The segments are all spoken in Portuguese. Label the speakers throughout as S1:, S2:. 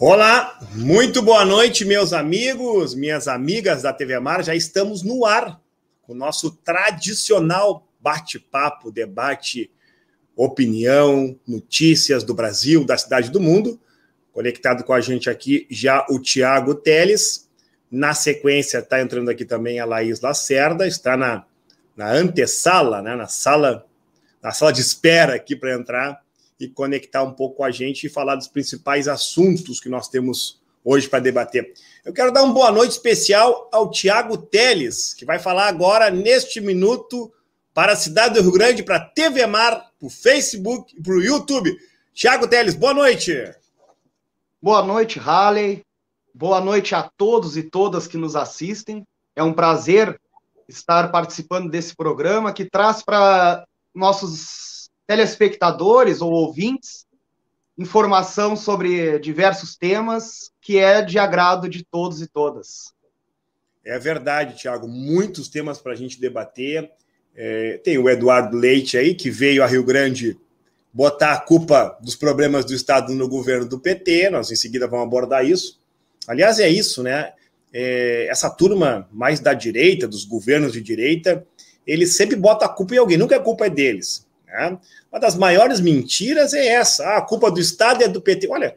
S1: Olá, muito boa noite, meus amigos, minhas amigas da TV Mar. Já estamos no ar com o nosso tradicional bate-papo, debate, opinião, notícias do Brasil, da cidade do mundo. Conectado com a gente aqui já o Tiago Teles. Na sequência, está entrando aqui também a Laís Lacerda, está na, na antessala, né, na sala, na sala de espera aqui para entrar e conectar um pouco com a gente e falar dos principais assuntos que nós temos hoje para debater. Eu quero dar uma boa noite especial ao Tiago Teles, que vai falar agora, neste minuto, para a cidade do Rio Grande, para a TV Mar, para o Facebook para o YouTube. Tiago Teles, boa noite.
S2: Boa noite, Halley. Boa noite a todos e todas que nos assistem. É um prazer estar participando desse programa que traz para nossos telespectadores ou ouvintes informação sobre diversos temas que é de agrado de todos e todas.
S1: É verdade, Tiago, muitos temas para a gente debater. É, tem o Eduardo Leite aí, que veio a Rio Grande botar a culpa dos problemas do Estado no governo do PT, nós em seguida vamos abordar isso. Aliás, é isso, né? É, essa turma mais da direita, dos governos de direita, eles sempre botam a culpa em alguém, nunca a culpa é deles. Né? Uma das maiores mentiras é essa: ah, a culpa do Estado é do PT. Olha,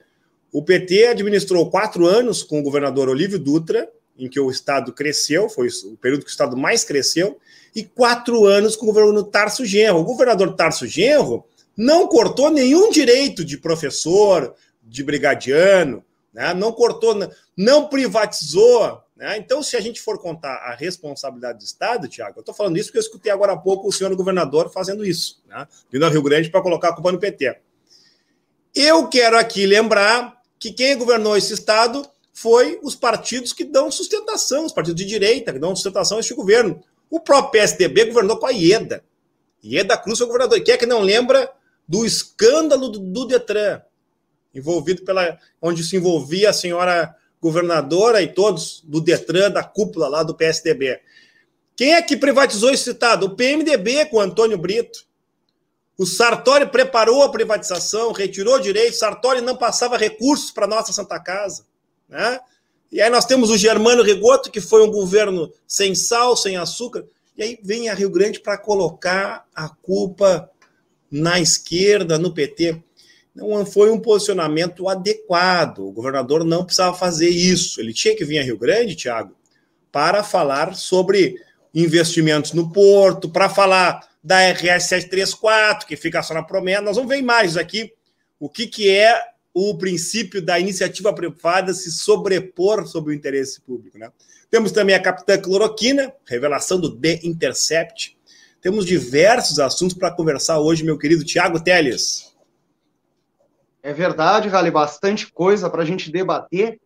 S1: o PT administrou quatro anos com o governador Olívio Dutra, em que o Estado cresceu, foi o período que o Estado mais cresceu, e quatro anos com o governo Tarso Genro. O governador Tarso Genro não cortou nenhum direito de professor, de brigadiano, né? não cortou, não privatizou né? Então, se a gente for contar a responsabilidade do Estado, Tiago, eu estou falando isso porque eu escutei agora há pouco o senhor governador fazendo isso, né? vindo ao Rio Grande para colocar a culpa no PT. Eu quero aqui lembrar que quem governou esse Estado foi os partidos que dão sustentação, os partidos de direita que dão sustentação a este governo. O próprio PSDB governou com a IEDA. Ieda Cruz foi governador. Quem é que não lembra do escândalo do, do Detran, envolvido pela. onde se envolvia a senhora governadora e todos do Detran, da cúpula lá do PSDB. Quem é que privatizou esse Estado? O PMDB com o Antônio Brito. O Sartori preparou a privatização, retirou direitos, Sartori não passava recursos para a nossa Santa Casa. Né? E aí nós temos o Germano Rigoto, que foi um governo sem sal, sem açúcar, e aí vem a Rio Grande para colocar a culpa na esquerda, no PT não foi um posicionamento adequado. O governador não precisava fazer isso. Ele tinha que vir a Rio Grande, Tiago, para falar sobre investimentos no porto, para falar da RS 734, que fica só na promessa. Nós vamos ver imagens aqui, o que, que é o princípio da iniciativa privada se sobrepor sobre o interesse público. Né? Temos também a Capitã Cloroquina, revelação do The Intercept. Temos diversos assuntos para conversar hoje, meu querido Tiago Teles.
S2: É verdade, Rale, bastante coisa para a gente debater.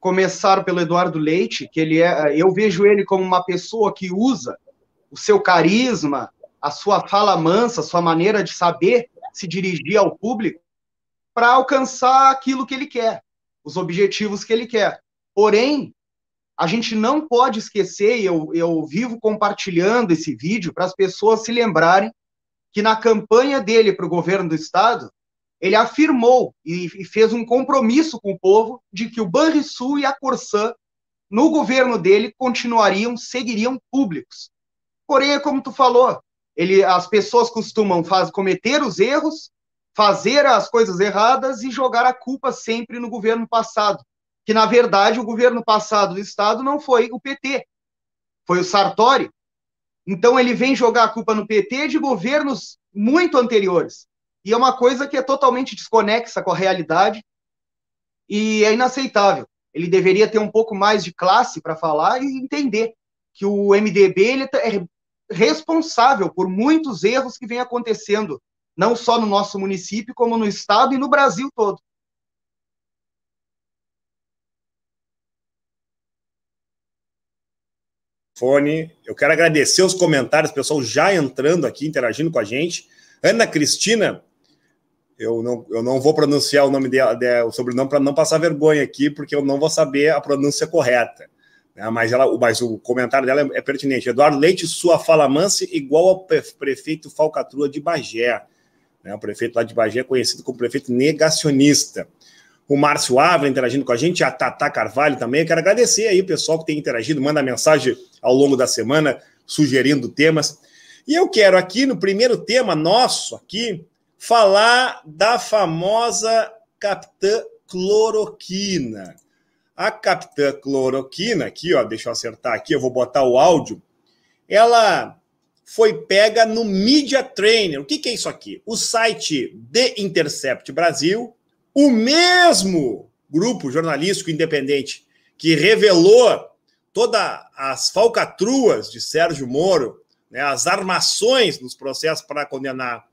S2: Começar pelo Eduardo Leite, que ele é, eu vejo ele como uma pessoa que usa o seu carisma, a sua fala mansa, a sua maneira de saber se dirigir ao público para alcançar aquilo que ele quer, os objetivos que ele quer. Porém, a gente não pode esquecer, e eu, eu vivo compartilhando esse vídeo para as pessoas se lembrarem que na campanha dele para o governo do estado, ele afirmou e, fez um compromisso com o povo de que o Banrisul e a Corsã, no governo dele, continuariam, seguiriam públicos. Porém, é como tu falou, ele, as pessoas costumam faz, cometer os erros, fazer as coisas erradas e jogar a culpa sempre no governo passado. Que, na verdade, o governo passado do Estado não foi o PT, foi o Sartori. Então, ele vem jogar a culpa no PT de governos muito anteriores. E é uma coisa que é totalmente desconexa com a realidade e é inaceitável. Ele deveria ter um pouco mais de classe para falar e entender que o MDB ele tá, é responsável por muitos erros que vêm acontecendo, não só no nosso município, como no estado e no Brasil todo.
S1: Fone, eu quero agradecer os comentários, pessoal já entrando aqui, interagindo com a gente. Ana Cristina, eu não, eu não vou pronunciar o nome dela, o sobrenome para não passar vergonha aqui, porque eu não vou saber a pronúncia correta. Né? Mas, ela, mas o comentário dela é, é pertinente. Eduardo Leite, sua fala mansa igual ao prefeito Falcatrua de Bagé. Né? O prefeito lá de Bagé é conhecido como prefeito negacionista. o Márcio Ávila interagindo com a gente, a Tata Carvalho também. Eu quero agradecer aí o pessoal que tem interagido, manda mensagem ao longo da semana sugerindo temas. E eu quero aqui, no primeiro tema nosso aqui, falar da famosa Capitã Cloroquina. A Capitã Cloroquina, aqui, ó, deixa eu acertar aqui, eu vou botar o áudio. Ela foi pega no Media Trainer. O que, que é isso aqui? O site The Intercept Brasil, o mesmo grupo jornalístico independente que revelou todas as falcatruas de Sérgio Moro, né, as armações nos processos para condenar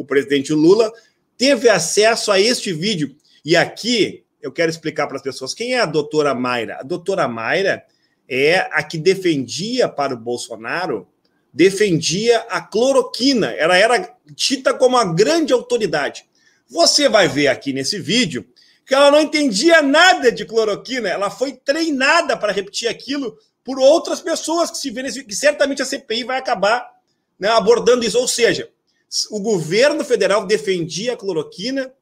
S1: o presidente Lula, teve acesso a este vídeo. E aqui eu quero explicar para as pessoas quem é a doutora Mayra. A doutora Mayra é a que defendia para o Bolsonaro, defendia a cloroquina. Ela era dita como a grande autoridade. Você vai ver aqui nesse vídeo que ela não entendia nada de cloroquina, ela foi treinada para repetir aquilo por outras pessoas que se vê que certamente a CPI vai acabar né, abordando isso. Ou seja, o governo federal defendia a cloroquina,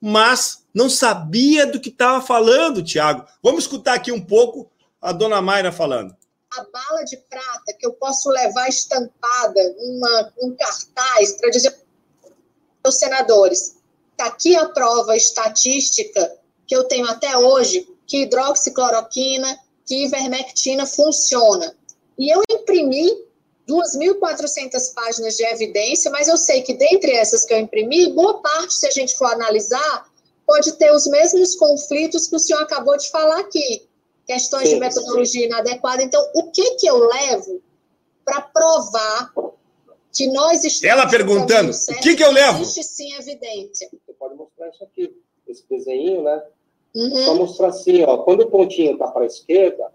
S1: mas não sabia do que estava falando, Tiago. Vamos escutar aqui um pouco a dona Mayra falando.
S3: A bala de prata que eu posso levar estampada uma, um cartaz para dizer aos senadores: Está aqui a prova estatística que eu tenho até hoje que hidroxicloroquina, que ivermectina funciona. E eu imprimi 2.400 páginas de evidência, mas eu sei que dentre essas que eu imprimi, boa parte, se a gente for analisar, pode ter os mesmos conflitos que o senhor acabou de falar aqui. Questões sim, de metodologia sim. inadequada. Então, o que, que eu levo para provar que nós estamos.
S1: Ela perguntando: o que, que eu levo?
S3: Existe sim evidência
S4: pode mostrar isso aqui, esse desenho, né? Uhum. Só mostrar assim, ó, quando o pontinho está para a esquerda,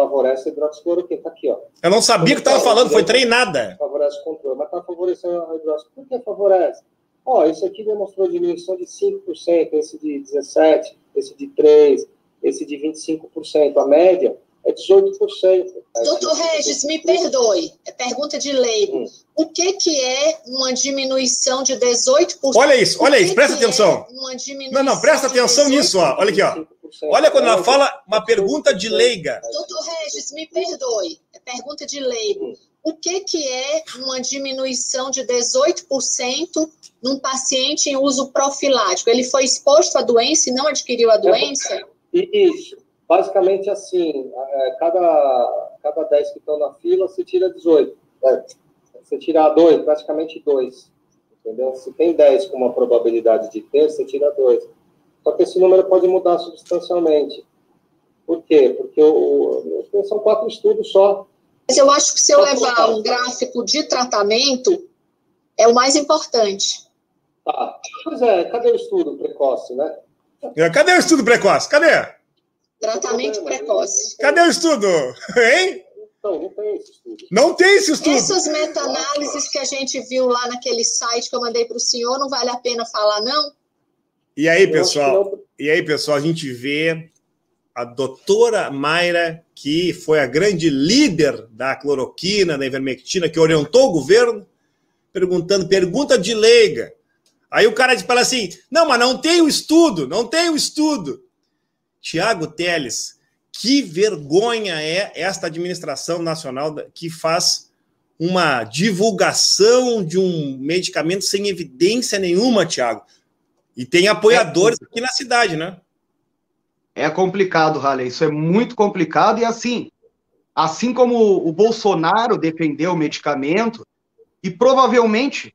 S4: favorece a hidroxicloroquina. Tá aqui, ó.
S1: Eu não sabia o que estava falando, foi treinada.
S4: Favorece o controle, mas está favorecendo a hidroxicloroquina. Por que favorece? Ó, esse aqui demonstrou diminuição de 5%, esse de 17%, esse de 3%, esse de 25%. A média é 18%.
S3: Doutor Regis, me perdoe, é pergunta de leigo. Hum. O que, que é uma diminuição de 18%?
S1: Olha isso, olha isso, presta atenção. É não, não, presta atenção nisso, ó. Olha aqui, ó. Olha quando ela fala uma pergunta de leiga.
S3: Doutor Regis, me perdoe, é pergunta de leigo. O que, que é uma diminuição de 18% num paciente em uso profilático? Ele foi exposto à doença e não adquiriu a doença?
S4: Isso. Basicamente assim, é, cada, cada 10 que estão na fila, você tira 18. Né? Você tira 2, praticamente 2. Entendeu? Se tem 10 com uma probabilidade de ter, você tira 2. Só que esse número pode mudar substancialmente. Por quê? Porque o, o, são quatro estudos só.
S3: Mas eu acho que se eu levar um gráfico de tratamento, é o mais importante.
S4: Tá. Pois é, cadê o estudo precoce, né?
S1: Cadê o estudo precoce? Cadê?
S3: Tratamento precoce.
S1: Cadê o estudo? Hein?
S4: Não, não tem esse estudo.
S1: Não tem esse estudo.
S3: Essas meta-análises que a gente viu lá naquele site que eu mandei para o senhor, não vale a pena falar, não?
S1: E aí, pessoal? E aí, pessoal, a gente vê a doutora Mayra, que foi a grande líder da cloroquina, da ivermectina, que orientou o governo, perguntando, pergunta de leiga. Aí o cara fala assim: não, mas não tem o estudo, não tem o estudo. Tiago Teles, que vergonha é esta administração nacional que faz uma divulgação de um medicamento sem evidência nenhuma, Tiago. E tem apoiadores é, aqui na cidade, né?
S2: É complicado, Raleigh. Isso é muito complicado. E assim, assim como o Bolsonaro defendeu o medicamento, e provavelmente,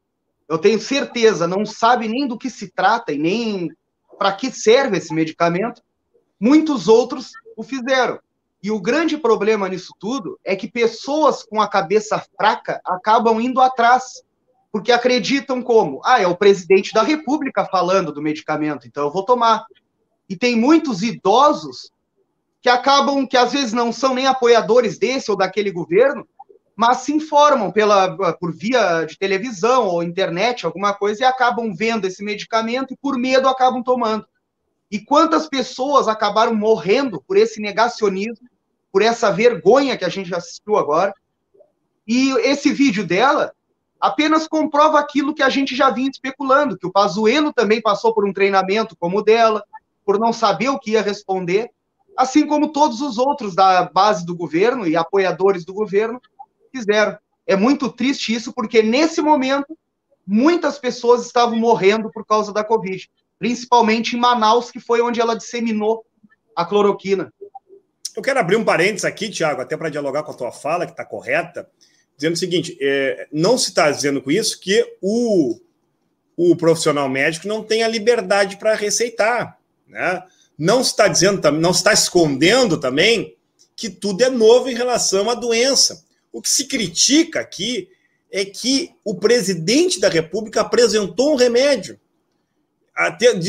S2: eu tenho certeza, não sabe nem do que se trata e nem para que serve esse medicamento, muitos outros o fizeram. E o grande problema nisso tudo é que pessoas com a cabeça fraca acabam indo atrás, porque acreditam como? Ah, é o presidente da República falando do medicamento, então eu vou tomar. E tem muitos idosos que acabam, que às vezes não são nem apoiadores desse ou daquele governo, mas se informam pela, por via de televisão ou internet, alguma coisa, e acabam vendo esse medicamento e por medo acabam tomando. E quantas pessoas acabaram morrendo por esse negacionismo, por essa vergonha que a gente assistiu agora. E esse vídeo dela apenas comprova aquilo que a gente já vinha especulando, que o Pazuello também passou por um treinamento como o dela, por não saber o que ia responder, assim como todos os outros da base do governo e apoiadores do governo fizeram. É muito triste isso, porque nesse momento muitas pessoas estavam morrendo por causa da Covid, principalmente em Manaus, que foi onde ela disseminou a cloroquina.
S1: Eu quero abrir um parênteses aqui, Tiago, até para dialogar com a tua fala, que está correta, dizendo o seguinte: é, não se está dizendo com isso que o, o profissional médico não tem a liberdade para receitar. Né? Não se está dizendo, não se está escondendo também que tudo é novo em relação à doença. O que se critica aqui é que o presidente da República apresentou um remédio,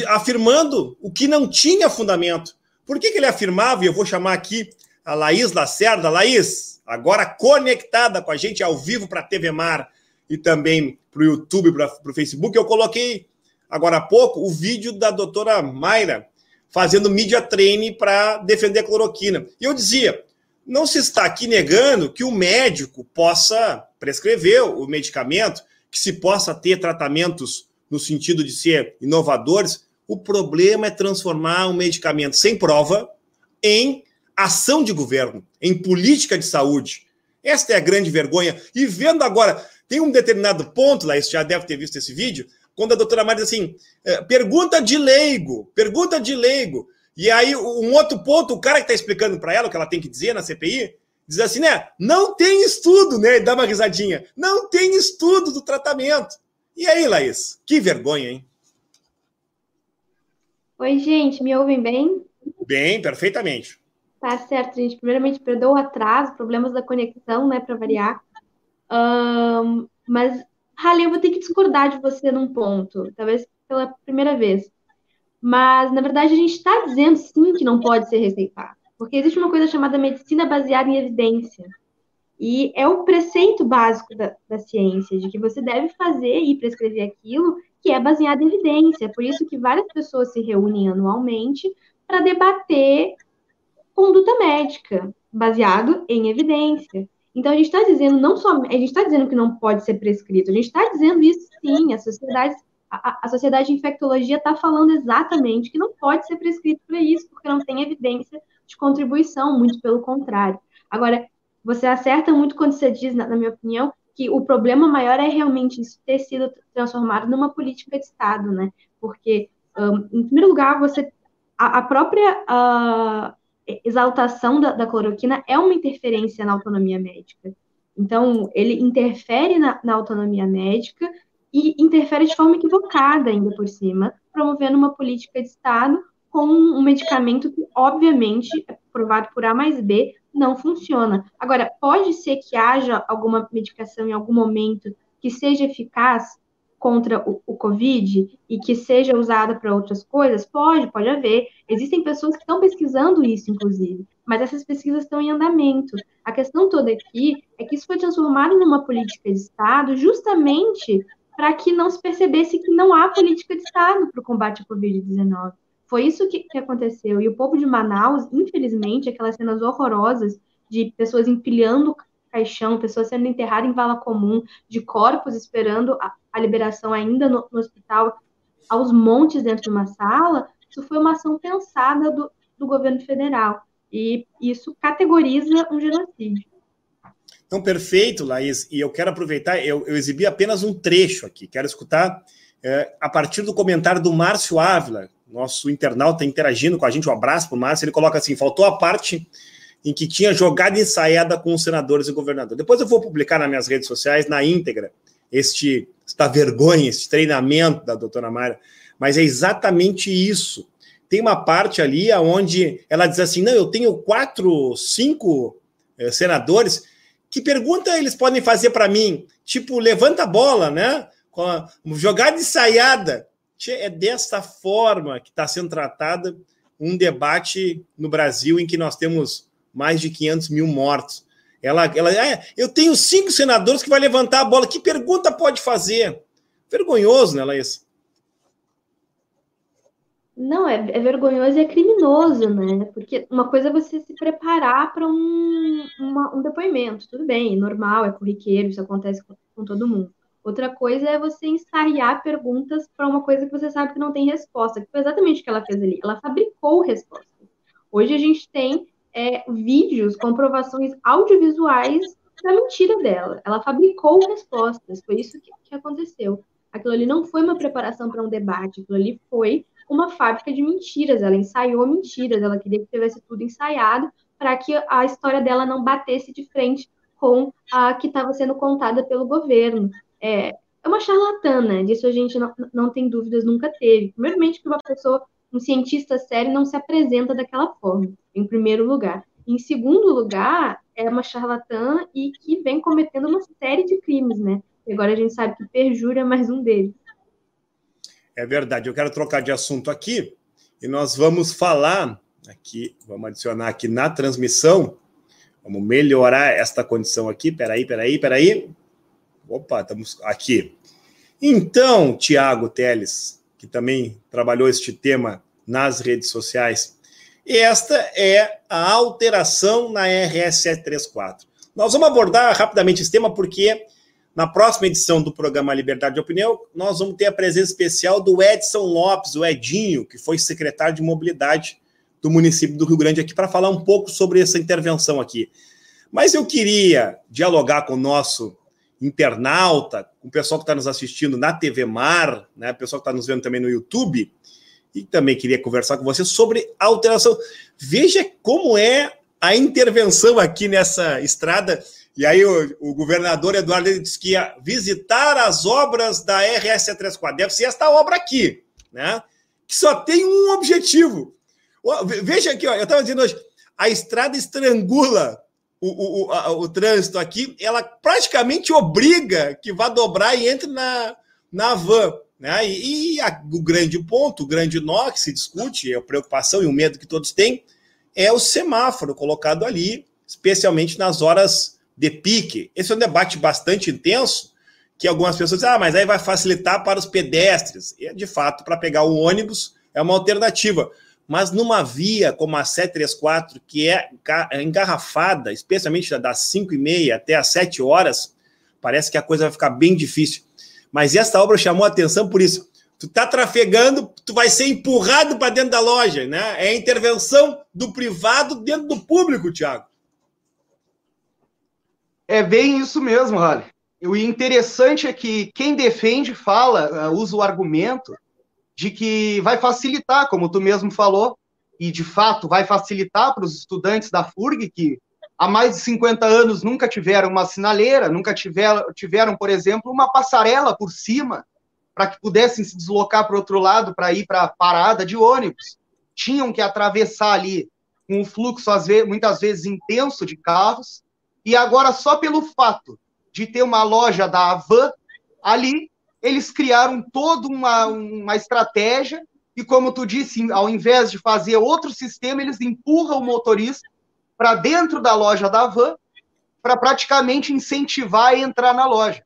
S1: afirmando o que não tinha fundamento. Por que, que ele afirmava, e eu vou chamar aqui a Laís Lacerda, Laís, agora conectada com a gente ao vivo para a TV Mar e também para o YouTube, para o Facebook, eu coloquei agora há pouco o vídeo da doutora Mayra fazendo media training para defender a cloroquina. E eu dizia, não se está aqui negando que o médico possa prescrever o medicamento, que se possa ter tratamentos no sentido de ser inovadores. O problema é transformar um medicamento sem prova em ação de governo, em política de saúde. Esta é a grande vergonha. E vendo agora, tem um determinado ponto, lá, você já deve ter visto esse vídeo, quando a doutora Maria diz assim: é, pergunta de leigo, pergunta de leigo. E aí, um outro ponto, o cara que está explicando para ela o que ela tem que dizer na CPI, diz assim, né? Não tem estudo, né? E dá uma risadinha. Não tem estudo do tratamento. E aí, Laís? Que vergonha, hein?
S5: Oi, gente, me ouvem bem?
S1: Bem, perfeitamente.
S5: Tá certo, gente. Primeiramente, perdoa o atraso, problemas da conexão, né, para variar. Um, mas, Rally, eu vou ter que discordar de você num ponto, talvez pela primeira vez. Mas, na verdade, a gente está dizendo sim que não pode ser receitado. Porque existe uma coisa chamada medicina baseada em evidência. E é o preceito básico da, da ciência, de que você deve fazer e prescrever aquilo que é baseado em evidência. Por isso que várias pessoas se reúnem anualmente para debater conduta médica, baseado em evidência. Então a gente está dizendo não só a gente está dizendo que não pode ser prescrito, a gente está dizendo isso sim, a sociedade a, a sociedade de infectologia está falando exatamente que não pode ser prescrito para isso, porque não tem evidência de contribuição, muito pelo contrário. Agora, você acerta muito quando você diz, na, na minha opinião, que o problema maior é realmente isso ter sido transformado numa política de Estado, né? Porque, um, em primeiro lugar, você a, a própria uh, exaltação da, da, cloroquina é uma interferência na autonomia médica. Então, ele interfere na, na autonomia médica e interfere de forma equivocada, ainda por cima, promovendo uma política de Estado com um medicamento que, obviamente, é provado por A mais B, não funciona. Agora, pode ser que haja alguma medicação em algum momento que seja eficaz contra o, o Covid e que seja usada para outras coisas? Pode, pode haver. Existem pessoas que estão pesquisando isso, inclusive, mas essas pesquisas estão em andamento. A questão toda aqui é que isso foi transformado numa política de Estado justamente para que não se percebesse que não há política de Estado para o combate à Covid-19. Foi isso que, que, aconteceu. E o povo de Manaus, infelizmente, aquelas cenas horrorosas de pessoas empilhando caixão, pessoas sendo enterradas em vala comum, de corpos esperando a, a liberação ainda no, no, hospital, aos montes dentro de uma sala, isso foi uma ação pensada do, do governo federal. E isso categoriza um genocídio.
S1: Então, perfeito, Laís. E eu quero aproveitar, eu, eu exibi apenas um trecho aqui. Quero escutar é, a partir do comentário do Márcio Ávila, nosso internauta interagindo com a gente. Um abraço para o Márcio. Ele coloca assim: faltou a parte em que tinha jogada ensaiada com os senadores e governador. Depois eu vou publicar nas minhas redes sociais, na íntegra, este, esta vergonha, este treinamento da doutora Mayra. Mas é exatamente isso. Tem uma parte ali onde ela diz assim: não, eu tenho quatro, cinco eh, senadores que pergunta eles podem fazer para mim? Tipo, levanta a bola, né? Jogada ensaiada. É dessa forma que está sendo tratada um debate no Brasil em que nós temos mais de 500 mil mortos. Ela, ela é, eu tenho cinco senadores que vai levantar a bola. Que pergunta pode fazer? Vergonhoso, né, Laís?
S5: Não, é, é, vergonhoso e é criminoso, né? Porque uma coisa é você se preparar para um, um depoimento, tudo bem, normal, é corriqueiro, isso acontece com, com, todo mundo. Outra coisa é você ensaiar perguntas para uma coisa que você sabe que não tem resposta, que foi exatamente o que ela fez ali. Ela fabricou respostas. Hoje a gente tem é, vídeos, comprovações audiovisuais da mentira dela. Ela fabricou respostas. Foi isso que, que aconteceu. Aquilo ali não foi uma preparação para um debate, aquilo ali foi uma fábrica de mentiras. Ela ensaiou mentiras, ela queria que tivesse tudo ensaiado para que a história dela não batesse de frente com a que estava sendo contada pelo governo é, é uma charlatana, disso a gente não, não tem dúvidas, nunca teve. Primeiramente, que uma pessoa, um cientista sério, não se apresenta daquela forma, em primeiro lugar. Em segundo lugar, é uma charlatã e que vem cometendo uma série de crimes, né? E agora a gente sabe que perjura é mais um deles.
S1: É verdade. Eu quero trocar de assunto aqui e nós vamos falar aqui, vamos adicionar aqui na transmissão, vamos melhorar esta condição aqui. Peraí, peraí, peraí. Opa, estamos aqui. Então, Tiago Teles, que também trabalhou este tema nas redes sociais, esta é a alteração na RS 734. Nós vamos abordar rapidamente esse tema porque na próxima edição do programa Liberdade de Opinião, nós vamos ter a presença especial do Edson Lopes, o Edinho, que foi secretário de Mobilidade do município do Rio Grande aqui para falar um pouco sobre essa intervenção aqui. Mas eu queria dialogar com o nosso internauta, o pessoal que está nos assistindo na TV Mar, né, o pessoal que está nos vendo também no YouTube, e também queria conversar com você sobre alteração. Veja como é a intervenção aqui nessa estrada. E aí o, o governador Eduardo disse que ia visitar as obras da RS 34. Deve ser esta obra aqui, né? Que só tem um objetivo. Veja aqui, ó, eu estava dizendo hoje, a estrada estrangula o, o, a, o trânsito aqui, ela praticamente obriga que vá dobrar e entre na, na van. Né? E, e a, o grande ponto, o grande nó que se discute, a preocupação e o medo que todos têm, é o semáforo colocado ali, especialmente nas horas de pique. Esse é um debate bastante intenso, que algumas pessoas dizem, ah, mas aí vai facilitar para os pedestres. E, de fato, para pegar o ônibus é uma alternativa mas numa via como a 734, que é, é engarrafada, especialmente das 5 e meia até as 7 horas, parece que a coisa vai ficar bem difícil. Mas essa obra chamou a atenção por isso. Tu tá trafegando, tu vai ser empurrado para dentro da loja, né? É a intervenção do privado dentro do público, Tiago.
S2: É bem isso mesmo, Rale. O interessante é que quem defende fala, usa o argumento de que vai facilitar, como tu mesmo falou, e de fato vai facilitar para os estudantes da FURG, que há mais de 50 anos nunca tiveram uma sinaleira, nunca tiveram, tiveram por exemplo, uma passarela por cima, para que pudessem se deslocar para o outro lado para ir para a parada de ônibus. Tinham que atravessar ali um fluxo, vezes, muitas vezes, intenso de carros, e agora, só pelo fato de ter uma loja da Avan ali, eles criaram toda uma, uma estratégia e, como tu disse, ao invés de fazer outro sistema, eles empurram o motorista para dentro da loja da van para praticamente incentivar a entrar na loja.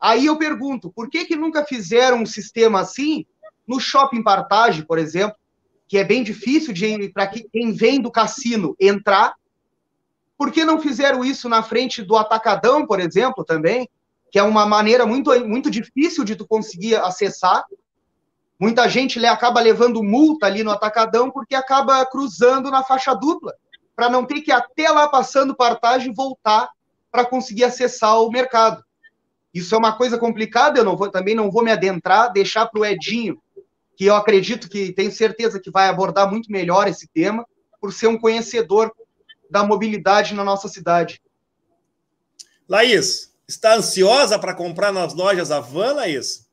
S2: Aí eu pergunto, por que, que nunca fizeram um sistema assim no shopping Partage, por exemplo, que é bem difícil para quem vem do cassino entrar? Por que não fizeram isso na frente do Atacadão, por exemplo, também? Que é uma maneira muito, muito difícil de tu conseguir acessar. Muita gente acaba levando multa ali no atacadão porque acaba cruzando na faixa dupla, para não ter que ir até lá passando partagem voltar para conseguir acessar o mercado. Isso é uma coisa complicada, eu não vou, também não vou me adentrar, deixar para o Edinho, que eu acredito que tenho certeza que vai abordar muito melhor esse tema, por ser um conhecedor da mobilidade na nossa cidade.
S1: Laís, Está ansiosa para comprar nas lojas Havana, isso?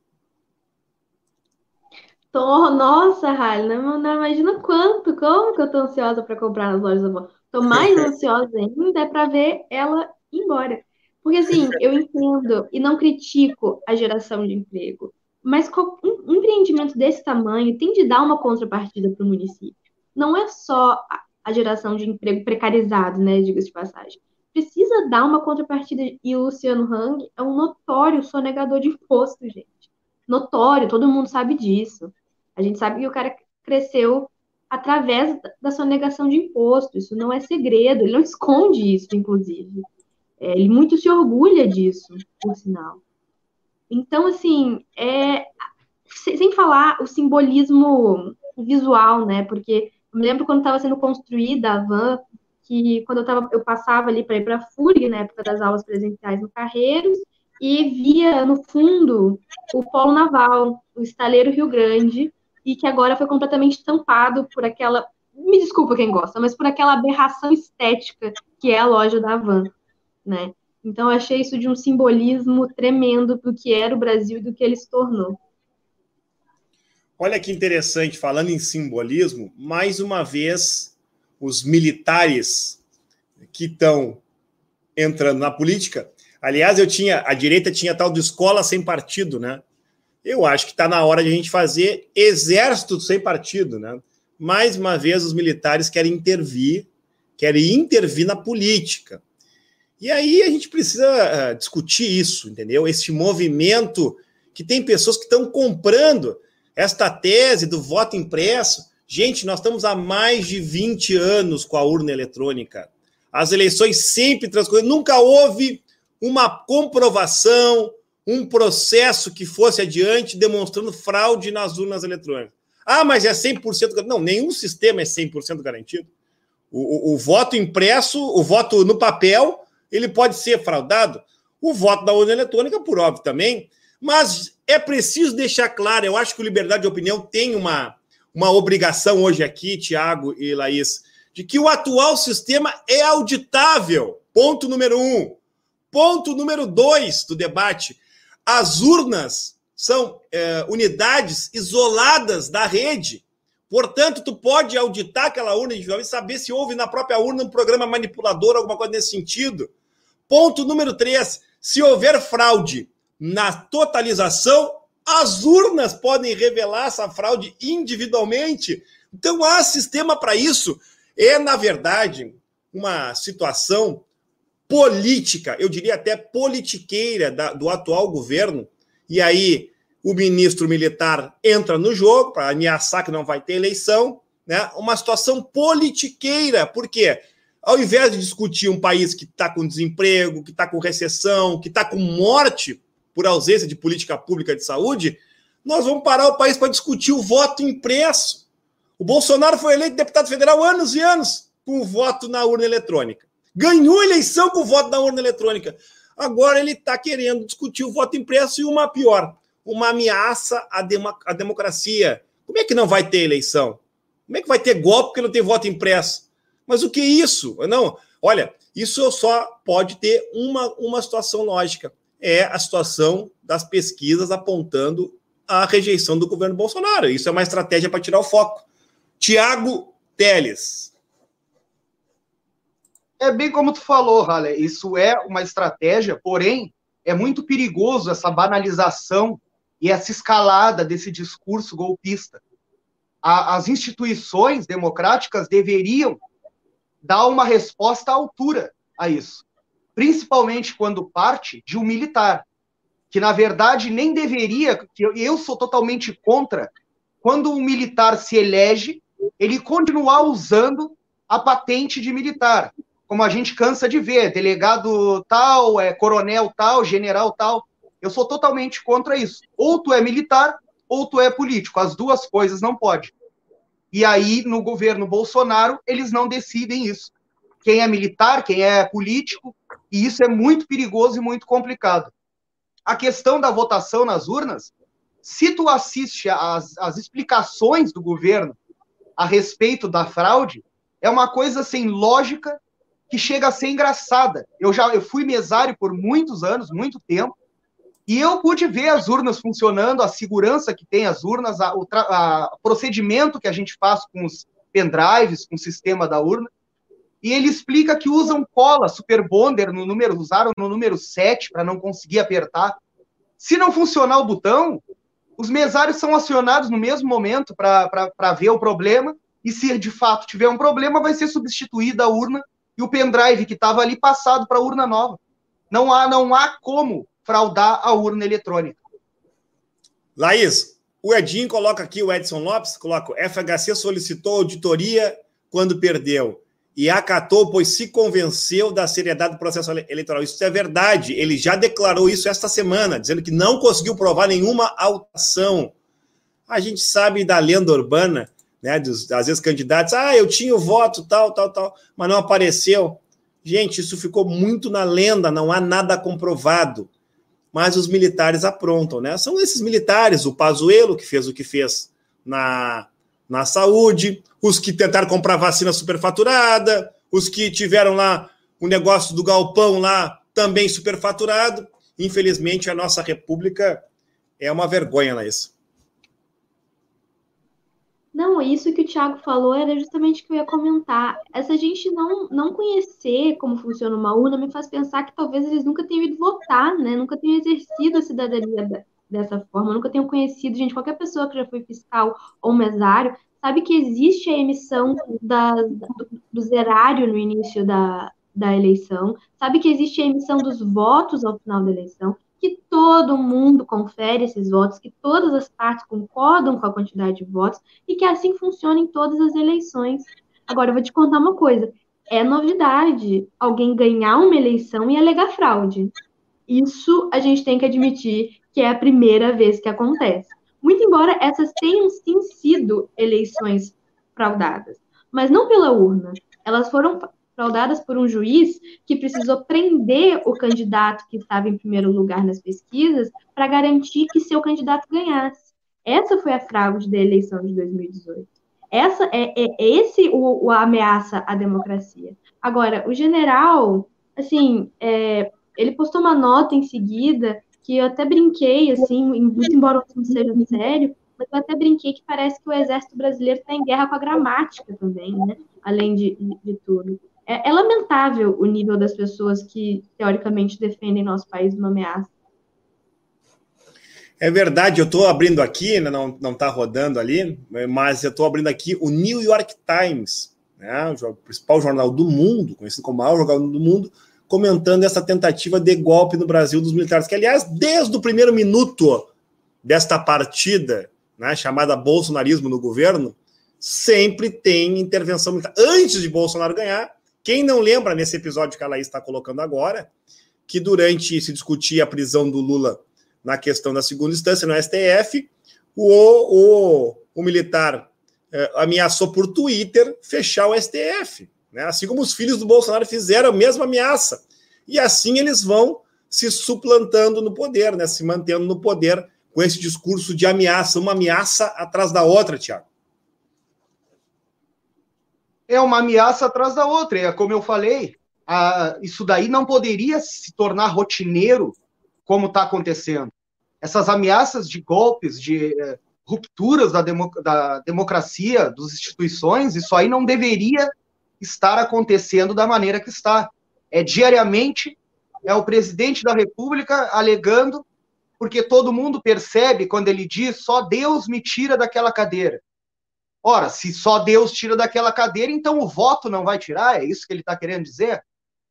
S5: Tô, nossa, Rai, não, não imagina quanto, como que eu tô ansiosa para comprar nas lojas Havana. Tô mais ansiosa ainda é para ver ela ir embora. Porque, assim, eu entendo e não critico a geração de emprego, mas um empreendimento desse tamanho tem de dar uma contrapartida para o município. Não é só a geração de emprego precarizado, né, diga-se de passagem precisa dar uma contrapartida. E o Luciano Hang é um notório sonegador de imposto, gente. Notório, todo mundo sabe disso. A gente sabe que o cara cresceu através da sonegação de imposto. Isso não é segredo, ele não esconde isso, inclusive. É, ele muito se orgulha disso, por sinal. Então, assim, é, sem falar o simbolismo visual, né? Porque eu me lembro quando estava sendo construída a van, que quando eu, tava, eu passava ali para ir para a FURG, na época das aulas presenciais no Carreiros, e via no fundo o polo naval, o estaleiro Rio Grande, e que agora foi completamente tampado por aquela, me desculpa quem gosta, mas por aquela aberração estética que é a loja da Van, né? Então eu achei isso de um simbolismo tremendo do que era o Brasil e do que ele se tornou.
S1: Olha que interessante, falando em simbolismo, mais uma vez os militares que estão entrando na política. Aliás, eu tinha a direita tinha tal de escola sem partido, né? Eu acho que está na hora de a gente fazer exército sem partido, né? Mais uma vez os militares querem intervir, querem intervir na política. E aí a gente precisa uh, discutir isso, entendeu? Esse movimento que tem pessoas que estão comprando esta tese do voto impresso. Gente, nós estamos há mais de 20 anos com a urna eletrônica. As eleições sempre transcorreram, nunca houve uma comprovação, um processo que fosse adiante demonstrando fraude nas urnas eletrônicas. Ah, mas é 100% Não, nenhum sistema é 100% garantido. O, o, o voto impresso, o voto no papel, ele pode ser fraudado. O voto da urna eletrônica, por óbvio, também. Mas é preciso deixar claro, eu acho que o Liberdade de Opinião tem uma, uma obrigação hoje aqui, Tiago e Laís, de que o atual sistema é auditável. Ponto número um. Ponto número dois do debate: as urnas são é, unidades isoladas da rede. Portanto, tu pode auditar aquela urna individualmente e saber se houve na própria urna um programa manipulador, alguma coisa nesse sentido. Ponto número três: se houver fraude na totalização, as urnas podem revelar essa fraude individualmente. Então há sistema para isso. É, na verdade, uma situação política, eu diria até politiqueira da, do atual governo. E aí o ministro militar entra no jogo para ameaçar que não vai ter eleição, né? Uma situação politiqueira, por quê? Ao invés de discutir um país que está com desemprego, que está com recessão, que está com morte por ausência de política pública de saúde, nós vamos parar o país para discutir o voto impresso. O Bolsonaro foi eleito deputado federal anos e anos com o voto na urna eletrônica ganhou a eleição com o voto da urna eletrônica. Agora ele está querendo discutir o voto impresso e uma pior, uma ameaça à, à democracia. Como é que não vai ter eleição? Como é que vai ter golpe porque não tem voto impresso? Mas o que é isso? Não, olha, isso só pode ter uma, uma situação lógica. É a situação das pesquisas apontando a rejeição do governo Bolsonaro. Isso é uma estratégia para tirar o foco. Tiago Teles.
S2: É bem como tu falou, Halle, isso é uma estratégia, porém, é muito perigoso essa banalização e essa escalada desse discurso golpista. A, as instituições democráticas deveriam dar uma resposta à altura a isso, principalmente quando parte de um militar, que na verdade nem deveria, que eu sou totalmente contra, quando um militar se elege, ele continuar usando a patente de militar como a gente cansa de ver, delegado tal, é coronel tal, general tal. Eu sou totalmente contra isso. Ou tu é militar, ou tu é político. As duas coisas não pode. E aí, no governo Bolsonaro, eles não decidem isso. Quem é militar, quem é político, e isso é muito perigoso e muito complicado. A questão da votação nas urnas, se tu assiste às, às explicações do governo a respeito da fraude, é uma coisa sem lógica que chega a ser engraçada. Eu já eu fui mesário por muitos anos, muito tempo, e eu pude ver as urnas funcionando, a segurança que tem as urnas, o procedimento que a gente faz com os pendrives, com o sistema da urna. E ele explica que usam cola Super Bonder no número, usaram no número 7 para não conseguir apertar. Se não funcionar o botão, os mesários são acionados no mesmo momento para ver o problema, e se de fato tiver um problema, vai ser substituída a urna e o pendrive que estava ali passado para a urna nova. Não há, não há como fraudar a urna eletrônica.
S1: Laís, o Edinho coloca aqui, o Edson Lopes, coloca: FHC solicitou auditoria quando perdeu. E acatou, pois se convenceu da seriedade do processo eleitoral. Isso é verdade. Ele já declarou isso esta semana, dizendo que não conseguiu provar nenhuma alteração. A gente sabe da lenda urbana, né, dos, às vezes candidatos, ah, eu tinha o voto, tal, tal, tal, mas não apareceu. Gente, isso ficou muito na lenda, não há nada comprovado. Mas os militares aprontam, né? São esses militares, o Pazuello, que fez o que fez na, na saúde, os que tentaram comprar vacina superfaturada, os que tiveram lá o negócio do galpão lá também superfaturado. Infelizmente, a nossa república é uma vergonha, Laís.
S5: Não, isso que o Thiago falou era justamente o que eu ia comentar. Essa gente não, não conhecer como funciona uma urna me faz pensar que talvez eles nunca tenham ido votar, né? Nunca tenham exercido a cidadania dessa forma, nunca tenham conhecido, gente, qualquer pessoa que já foi fiscal ou mesário sabe que existe a emissão da, do, do zerário no início da, da eleição, sabe que existe a emissão dos votos ao final da eleição, que todo mundo confere esses votos, que todas as partes concordam com a quantidade de votos e que assim funciona em todas as eleições. Agora, eu vou te contar uma coisa: é novidade alguém ganhar uma eleição e alegar fraude. Isso a gente tem que admitir que é a primeira vez que acontece. Muito embora essas tenham sim sido eleições fraudadas, mas não pela urna. Elas foram fraudadas por um juiz que precisou prender o candidato que estava em primeiro lugar nas pesquisas para garantir que seu candidato ganhasse. Essa foi a fraude da eleição de 2018. Essa é, é, é esse o, o ameaça à democracia. Agora, o general, assim, é, ele postou uma nota em seguida que eu até brinquei, assim, muito embora o assunto seja sério, mas eu até brinquei que parece que o exército brasileiro está em guerra com a gramática também, né? Além de, de, de tudo. É, é, lamentável o nível das pessoas que, teoricamente, defendem nosso país de uma ameaça.
S1: É verdade, eu estou abrindo aqui, né, não está rodando ali, mas eu estou abrindo aqui o New York Times, né, o principal jornal do mundo, conhecido como o maior jornal do mundo, comentando essa tentativa de golpe no Brasil dos militares, que, aliás, desde o primeiro minuto desta partida, né, chamada bolsonarismo no governo, sempre tem intervenção militar. Antes de Bolsonaro ganhar, quem não lembra nesse episódio que a Laís está colocando agora, que durante se discutia a prisão do Lula na questão da segunda instância no STF, o, o, o militar eh, ameaçou por Twitter fechar o STF. Né? Assim como os filhos do Bolsonaro fizeram a mesma ameaça. E assim eles vão se suplantando no poder, né? se mantendo no poder com esse discurso de ameaça, uma ameaça atrás da outra, Tiago.
S2: É uma ameaça atrás da outra. É como eu falei, a, isso daí não poderia se tornar rotineiro como está acontecendo. Essas ameaças de golpes, de eh, rupturas da, demo, da democracia, das instituições, isso aí não deveria estar acontecendo da maneira que está. É diariamente, é o presidente da República alegando, porque todo mundo percebe quando ele diz só Deus me tira daquela cadeira. Ora, se só Deus tira daquela cadeira, então o voto não vai tirar, é isso que ele está querendo dizer?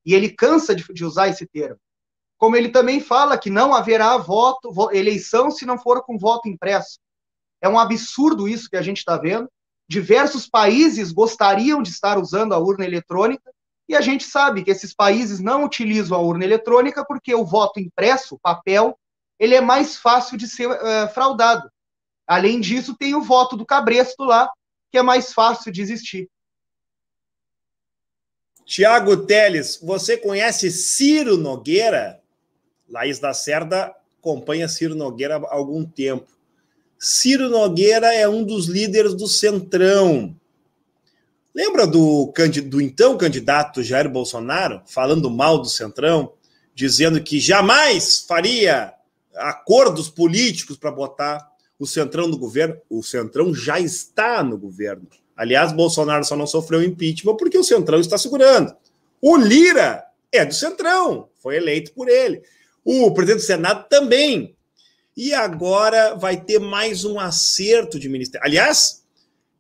S2: E ele cansa de, de usar esse termo. Como ele também fala que não haverá voto, eleição se não for com voto impresso. É um absurdo isso que a gente está vendo diversos países gostariam de estar usando a urna eletrônica, e a gente sabe que esses países não utilizam a urna eletrônica porque o voto impresso, papel, ele é mais fácil de ser uh, fraudado. Além disso, tem o voto do cabresto lá, que é mais fácil de existir.
S1: Tiago Teles, você conhece Ciro Nogueira? Laís da Cerda acompanha Ciro Nogueira há algum tempo. Ciro Nogueira é um dos líderes do Centrão. Lembra do, do então candidato Jair Bolsonaro falando mal do Centrão, dizendo que jamais faria acordos políticos para botar o Centrão no governo? O Centrão já está no governo. Aliás, Bolsonaro só não sofreu impeachment porque o Centrão está segurando. O Lira é do Centrão, foi eleito por ele. O presidente do Senado também e agora vai ter mais um acerto de ministério. Aliás,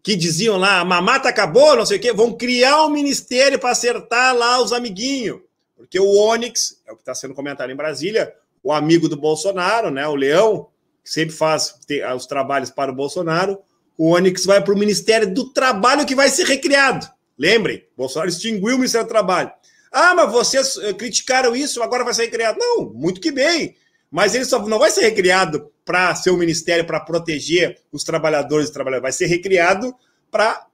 S1: que diziam lá, a mamata acabou, não sei o quê, vão criar um ministério para acertar lá os amiguinhos. Porque o Onyx, é o que está sendo comentado em Brasília, o amigo do Bolsonaro, né, o Leão, que sempre faz os trabalhos para o Bolsonaro, o Onyx vai para o Ministério do Trabalho que vai ser recriado. Lembrem, Bolsonaro extinguiu o Ministério do Trabalho. Ah, mas vocês eh, criticaram isso, agora vai ser recriado. Não, muito que bem. Mas ele só não vai ser recriado para ser um ministério para proteger os trabalhadores e trabalhadoras. Vai ser recriado para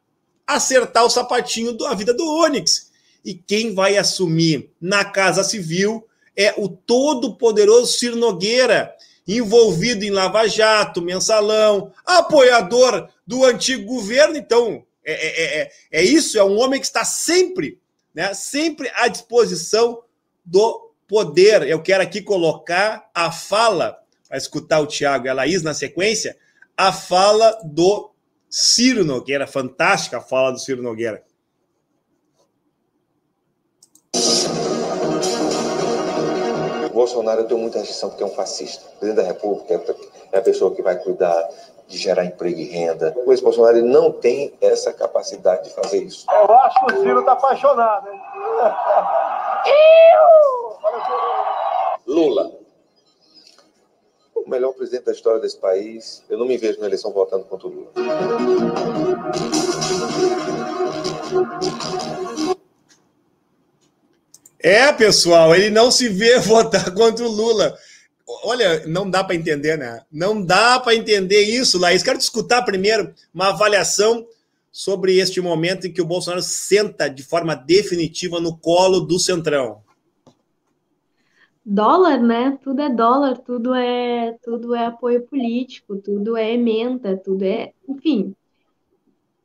S1: acertar o sapatinho da vida do Onyx. E quem vai assumir na Casa Civil é o todo-poderoso Ciro Nogueira, envolvido em Lava Jato, mensalão, apoiador do antigo governo. Então, é, é, é, é isso, é um homem que está sempre, né, sempre à disposição do poder. Eu quero aqui colocar a fala, para escutar o Tiago e a Laís na sequência, a fala do Ciro Nogueira, fantástica a fala do Ciro Nogueira.
S6: Bolsonaro eu tenho muita restrição porque é um fascista. O presidente da República é a pessoa que vai cuidar de gerar emprego e renda. O ex-Bolsonaro ele não tem essa capacidade de fazer isso.
S7: Eu acho que o Ciro está apaixonado. Hein?
S6: Lula. O melhor presidente da história desse país. Eu não me vejo na eleição votando contra o Lula.
S1: É, pessoal, ele não se vê votar contra o Lula. Olha, não dá para entender, né? Não dá para entender isso, Laís. Quero te escutar primeiro uma avaliação sobre este momento em que o Bolsonaro senta de forma definitiva no colo do Centrão.
S5: Dólar, né? Tudo é dólar, tudo é tudo é apoio político, tudo é emenda, tudo é, enfim.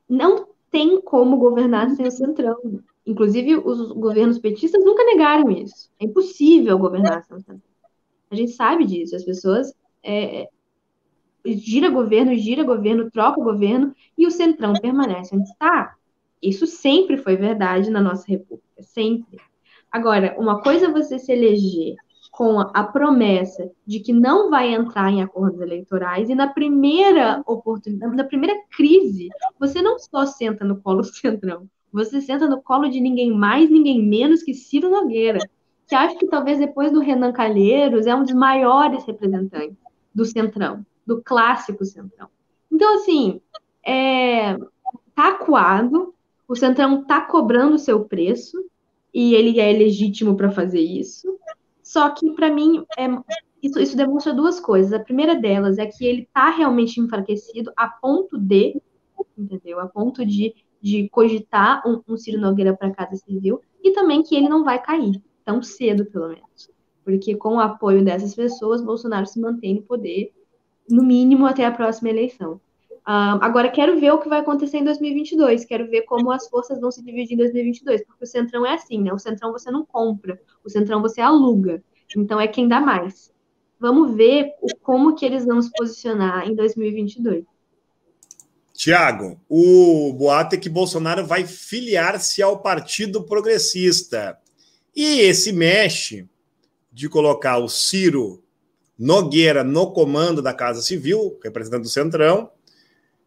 S5: Não tem como governar sem o Centrão. Inclusive, os governos petistas nunca negaram isso. É impossível governar sem o Centrão. A gente sabe disso. As pessoas é, gira governo, gira governo, troca governo e o centrão permanece onde está. Isso sempre foi verdade na nossa república, sempre. Agora, uma coisa é você se eleger com a, promessa de que não vai entrar em acordos eleitorais e na primeira oportunidade, na primeira crise, você não só senta no colo do centrão, você senta no colo de ninguém mais, ninguém menos que Ciro Nogueira, que acho que talvez depois do Renan Calheiros é um dos maiores representantes do Centrão, do clássico Centrão. Então, assim, é, tá acuado, o Centrão tá cobrando o seu preço, e ele é legítimo para fazer isso. Só que, para mim, é, isso, isso, demonstra duas coisas. A primeira delas é que ele tá realmente enfraquecido a ponto de, entendeu? A ponto de, de cogitar um, um Ciro Nogueira para Casa Civil, e também que ele não vai cair tão cedo, pelo menos. Porque com o apoio dessas pessoas, Bolsonaro se mantém no poder, no mínimo até a próxima eleição. Agora, quero ver o que vai acontecer em 2022, quero ver como as forças vão se dividir em 2022, porque o Centrão é assim, né? O Centrão você não compra, o Centrão você aluga, então é quem dá mais. Vamos ver o, como que eles vão se posicionar em 2022.
S1: Tiago, o boato é que Bolsonaro vai filiar-se ao Partido Progressista. E esse mexe de colocar o Ciro Nogueira no comando da Casa Civil, representante do Centrão,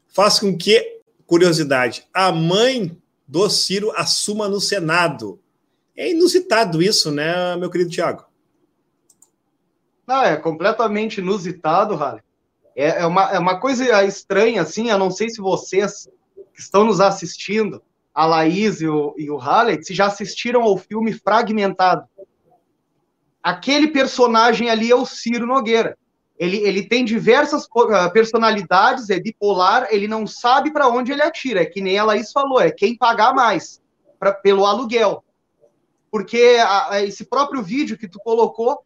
S1: faz com que, curiosidade, a mãe do Ciro assuma no Senado. É inusitado isso, né, meu querido Tiago?
S2: Não, é completamente inusitado, Rale. É, é, uma, é uma coisa estranha, assim, eu não sei se vocês que estão nos assistindo a Laís e o, e o se já assistiram ao filme Fragmentado. Aquele personagem ali é o Ciro Nogueira. Ele, ele tem diversas ah, personalidades, é bipolar, ele não sabe para onde ele atira. É que nem a Laís falou, é quem pagar mais pra, pelo aluguel. Porque a, a, esse próprio vídeo que tu colocou,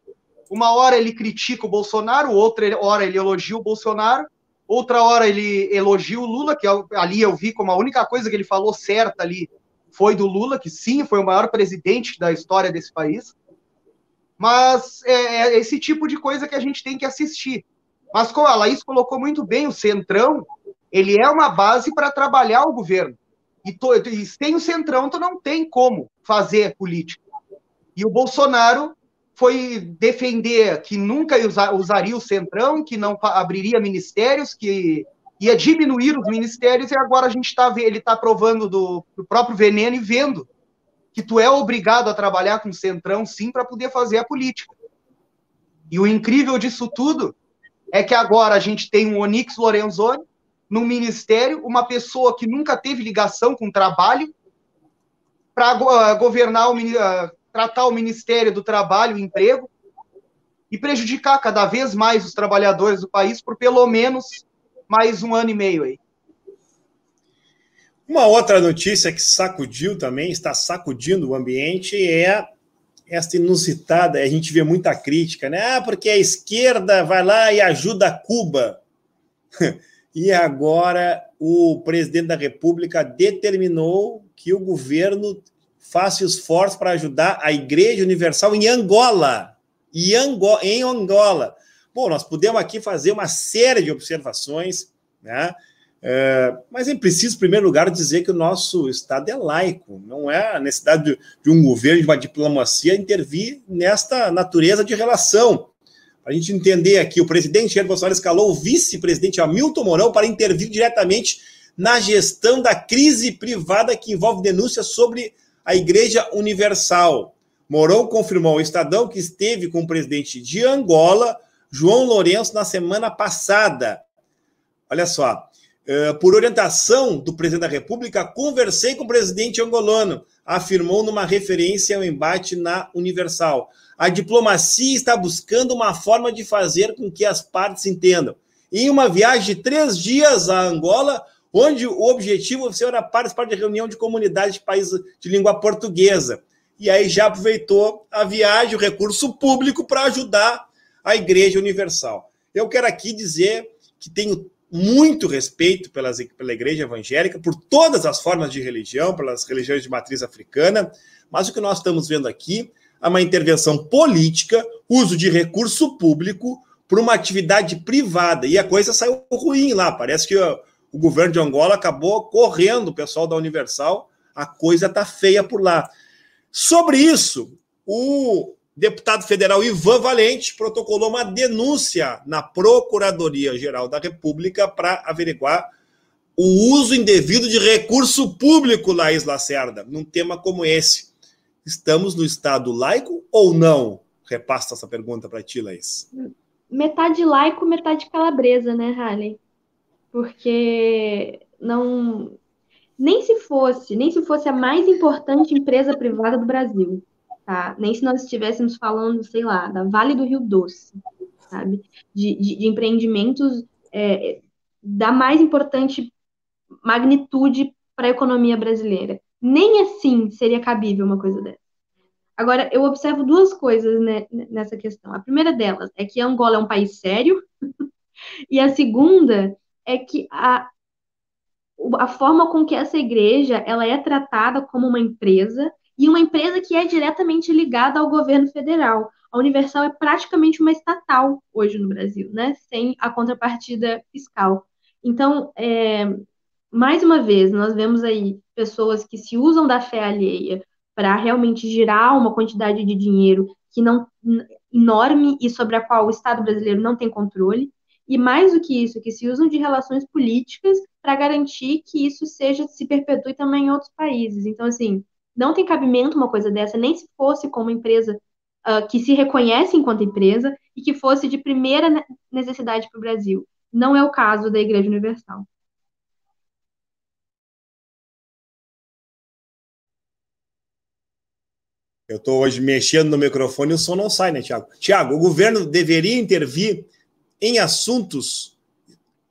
S2: uma hora ele critica o Bolsonaro, outra hora ele elogia o Bolsonaro, Outra hora ele elogia o Lula, que eu, ali eu vi como a única coisa que ele falou certa ali foi do Lula, que sim, foi o maior presidente da história desse país. Mas é, é esse tipo de coisa que a gente tem que assistir. Mas como a Laís colocou muito bem, o Centrão, ele é uma base para trabalhar o governo. E, to, e sem o Centrão, tu não tem como fazer política. E o Bolsonaro foi defender que nunca usaria o centrão, que não abriria ministérios, que ia diminuir os ministérios, e agora a gente está ele está provando do, do, próprio veneno e vendo que tu é obrigado a trabalhar com centrão, sim, para poder fazer a política. E o incrível disso tudo é que agora a gente tem um Onyx Lorenzoni no ministério, uma pessoa que nunca teve ligação com trabalho, para uh, governar, o, uh, tratar o Ministério do Trabalho e Emprego e prejudicar cada vez mais os trabalhadores do país por pelo menos mais um ano e meio aí.
S1: Uma outra notícia que sacudiu também, está sacudindo o ambiente, é esta inusitada, a gente vê muita crítica, né? Ah, porque a esquerda vai lá e ajuda Cuba. e agora o presidente da República determinou que o governo faça esforço para ajudar a Igreja Universal em Angola. E Ango em Angola. Bom, nós podemos aqui fazer uma série de observações, né? É, mas é preciso, em primeiro lugar, dizer que o nosso Estado é laico, não é a necessidade de, de um governo, de uma diplomacia intervir nesta natureza de relação. Para a gente entender aqui, o presidente Jair Bolsonaro escalou o vice-presidente Hamilton Mourão para intervir diretamente na gestão da crise privada que envolve denúncias sobre a Igreja Universal. Mourão confirmou ao Estadão que esteve com o presidente de Angola, João Lourenço, na semana passada. Olha só, por orientação do presidente da República, conversei com o presidente angolano, afirmou numa referência ao embate na Universal. A diplomacia está buscando uma forma de fazer com que as partes entendam. Em uma viagem de três dias a Angola, onde o objetivo era participar de reunião de comunidades de países de língua portuguesa. E aí já aproveitou a viagem, o recurso público, para ajudar a Igreja Universal. Eu quero aqui dizer que tenho muito respeito pelas, pela igreja evangélica, por todas as formas de religião, pelas religiões de matriz africana, mas o que nós estamos vendo aqui é uma intervenção política, uso de recurso público para uma atividade privada. E a coisa saiu ruim lá. Parece que o, o governo de Angola acabou correndo o pessoal da Universal. A coisa está feia por lá. Sobre isso, o deputado federal Ivan Valente protocolou uma denúncia na Procuradoria-Geral da República para averiguar o uso indevido de recurso público, Laís Lacerda, num tema como esse. Estamos no Estado laico ou não? Repassa essa pergunta para ti, Laís.
S5: Metade laico, metade calabresa, né, Halley? Porque não. Nem se fosse, nem se fosse a mais importante empresa privada do Brasil tá? Nem se nós estivéssemos falando, sei lá, da Vale do Rio Doce, sabe? De, de, de empreendimentos é, da mais importante magnitude para a economia brasileira. Nem assim seria cabível uma coisa dessa. Agora, eu observo duas coisas né, nessa questão. A primeira delas é que Angola é um país sério, e a segunda é que a, a forma com que essa igreja ela é tratada como uma empresa e uma empresa que é diretamente ligada ao governo federal. A Universal é praticamente uma estatal hoje no Brasil, né? Sem a contrapartida fiscal. Então, é, mais uma vez, nós vemos aí pessoas que se usam da fé alheia para realmente girar uma quantidade de dinheiro que não enorme e sobre a qual o Estado brasileiro não tem controle, e mais do que isso, que se usam de relações políticas para garantir que isso seja se perpetue também em outros países. Então, assim, não tem cabimento uma coisa dessa, nem se fosse com uma empresa uh, que se reconhece enquanto empresa e que fosse de primeira necessidade para o Brasil. Não é o caso da Igreja Universal.
S1: Eu estou hoje mexendo no microfone e o som não sai, né, Tiago? Tiago, o governo deveria intervir em assuntos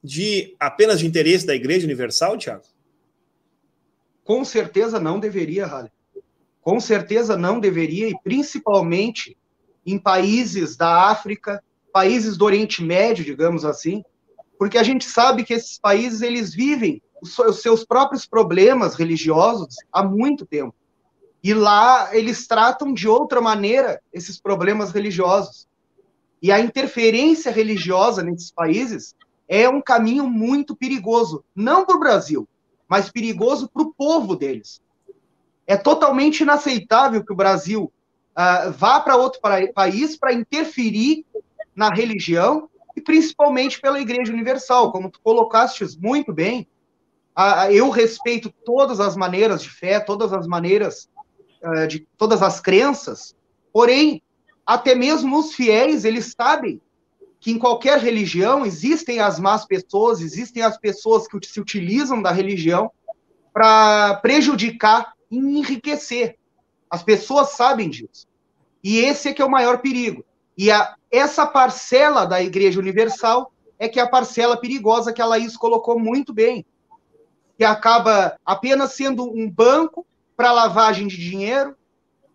S1: de apenas de interesse da Igreja Universal, Tiago?
S2: Com certeza não deveria, Halle. Com certeza não deveria, e principalmente em países da África, países do Oriente Médio, digamos assim, porque a gente sabe que esses países eles vivem os seus próprios problemas religiosos há muito tempo. E lá eles tratam de outra maneira esses problemas religiosos. E a interferência religiosa nesses países é um caminho muito perigoso, não para o Brasil, mas perigoso para o povo deles. É totalmente inaceitável que o Brasil uh, vá para outro país para interferir na religião e principalmente pela Igreja Universal, como tu colocaste muito bem. Uh, eu respeito todas as maneiras de fé, todas as maneiras uh, de todas as crenças, porém até mesmo os fiéis eles sabem que em qualquer religião existem as más pessoas, existem as pessoas que se utilizam da religião para prejudicar em enriquecer. As pessoas sabem disso. E esse é que é o maior perigo. E a, essa parcela da Igreja Universal é que é a parcela perigosa que a Laís colocou muito bem, que acaba apenas sendo um banco para lavagem de dinheiro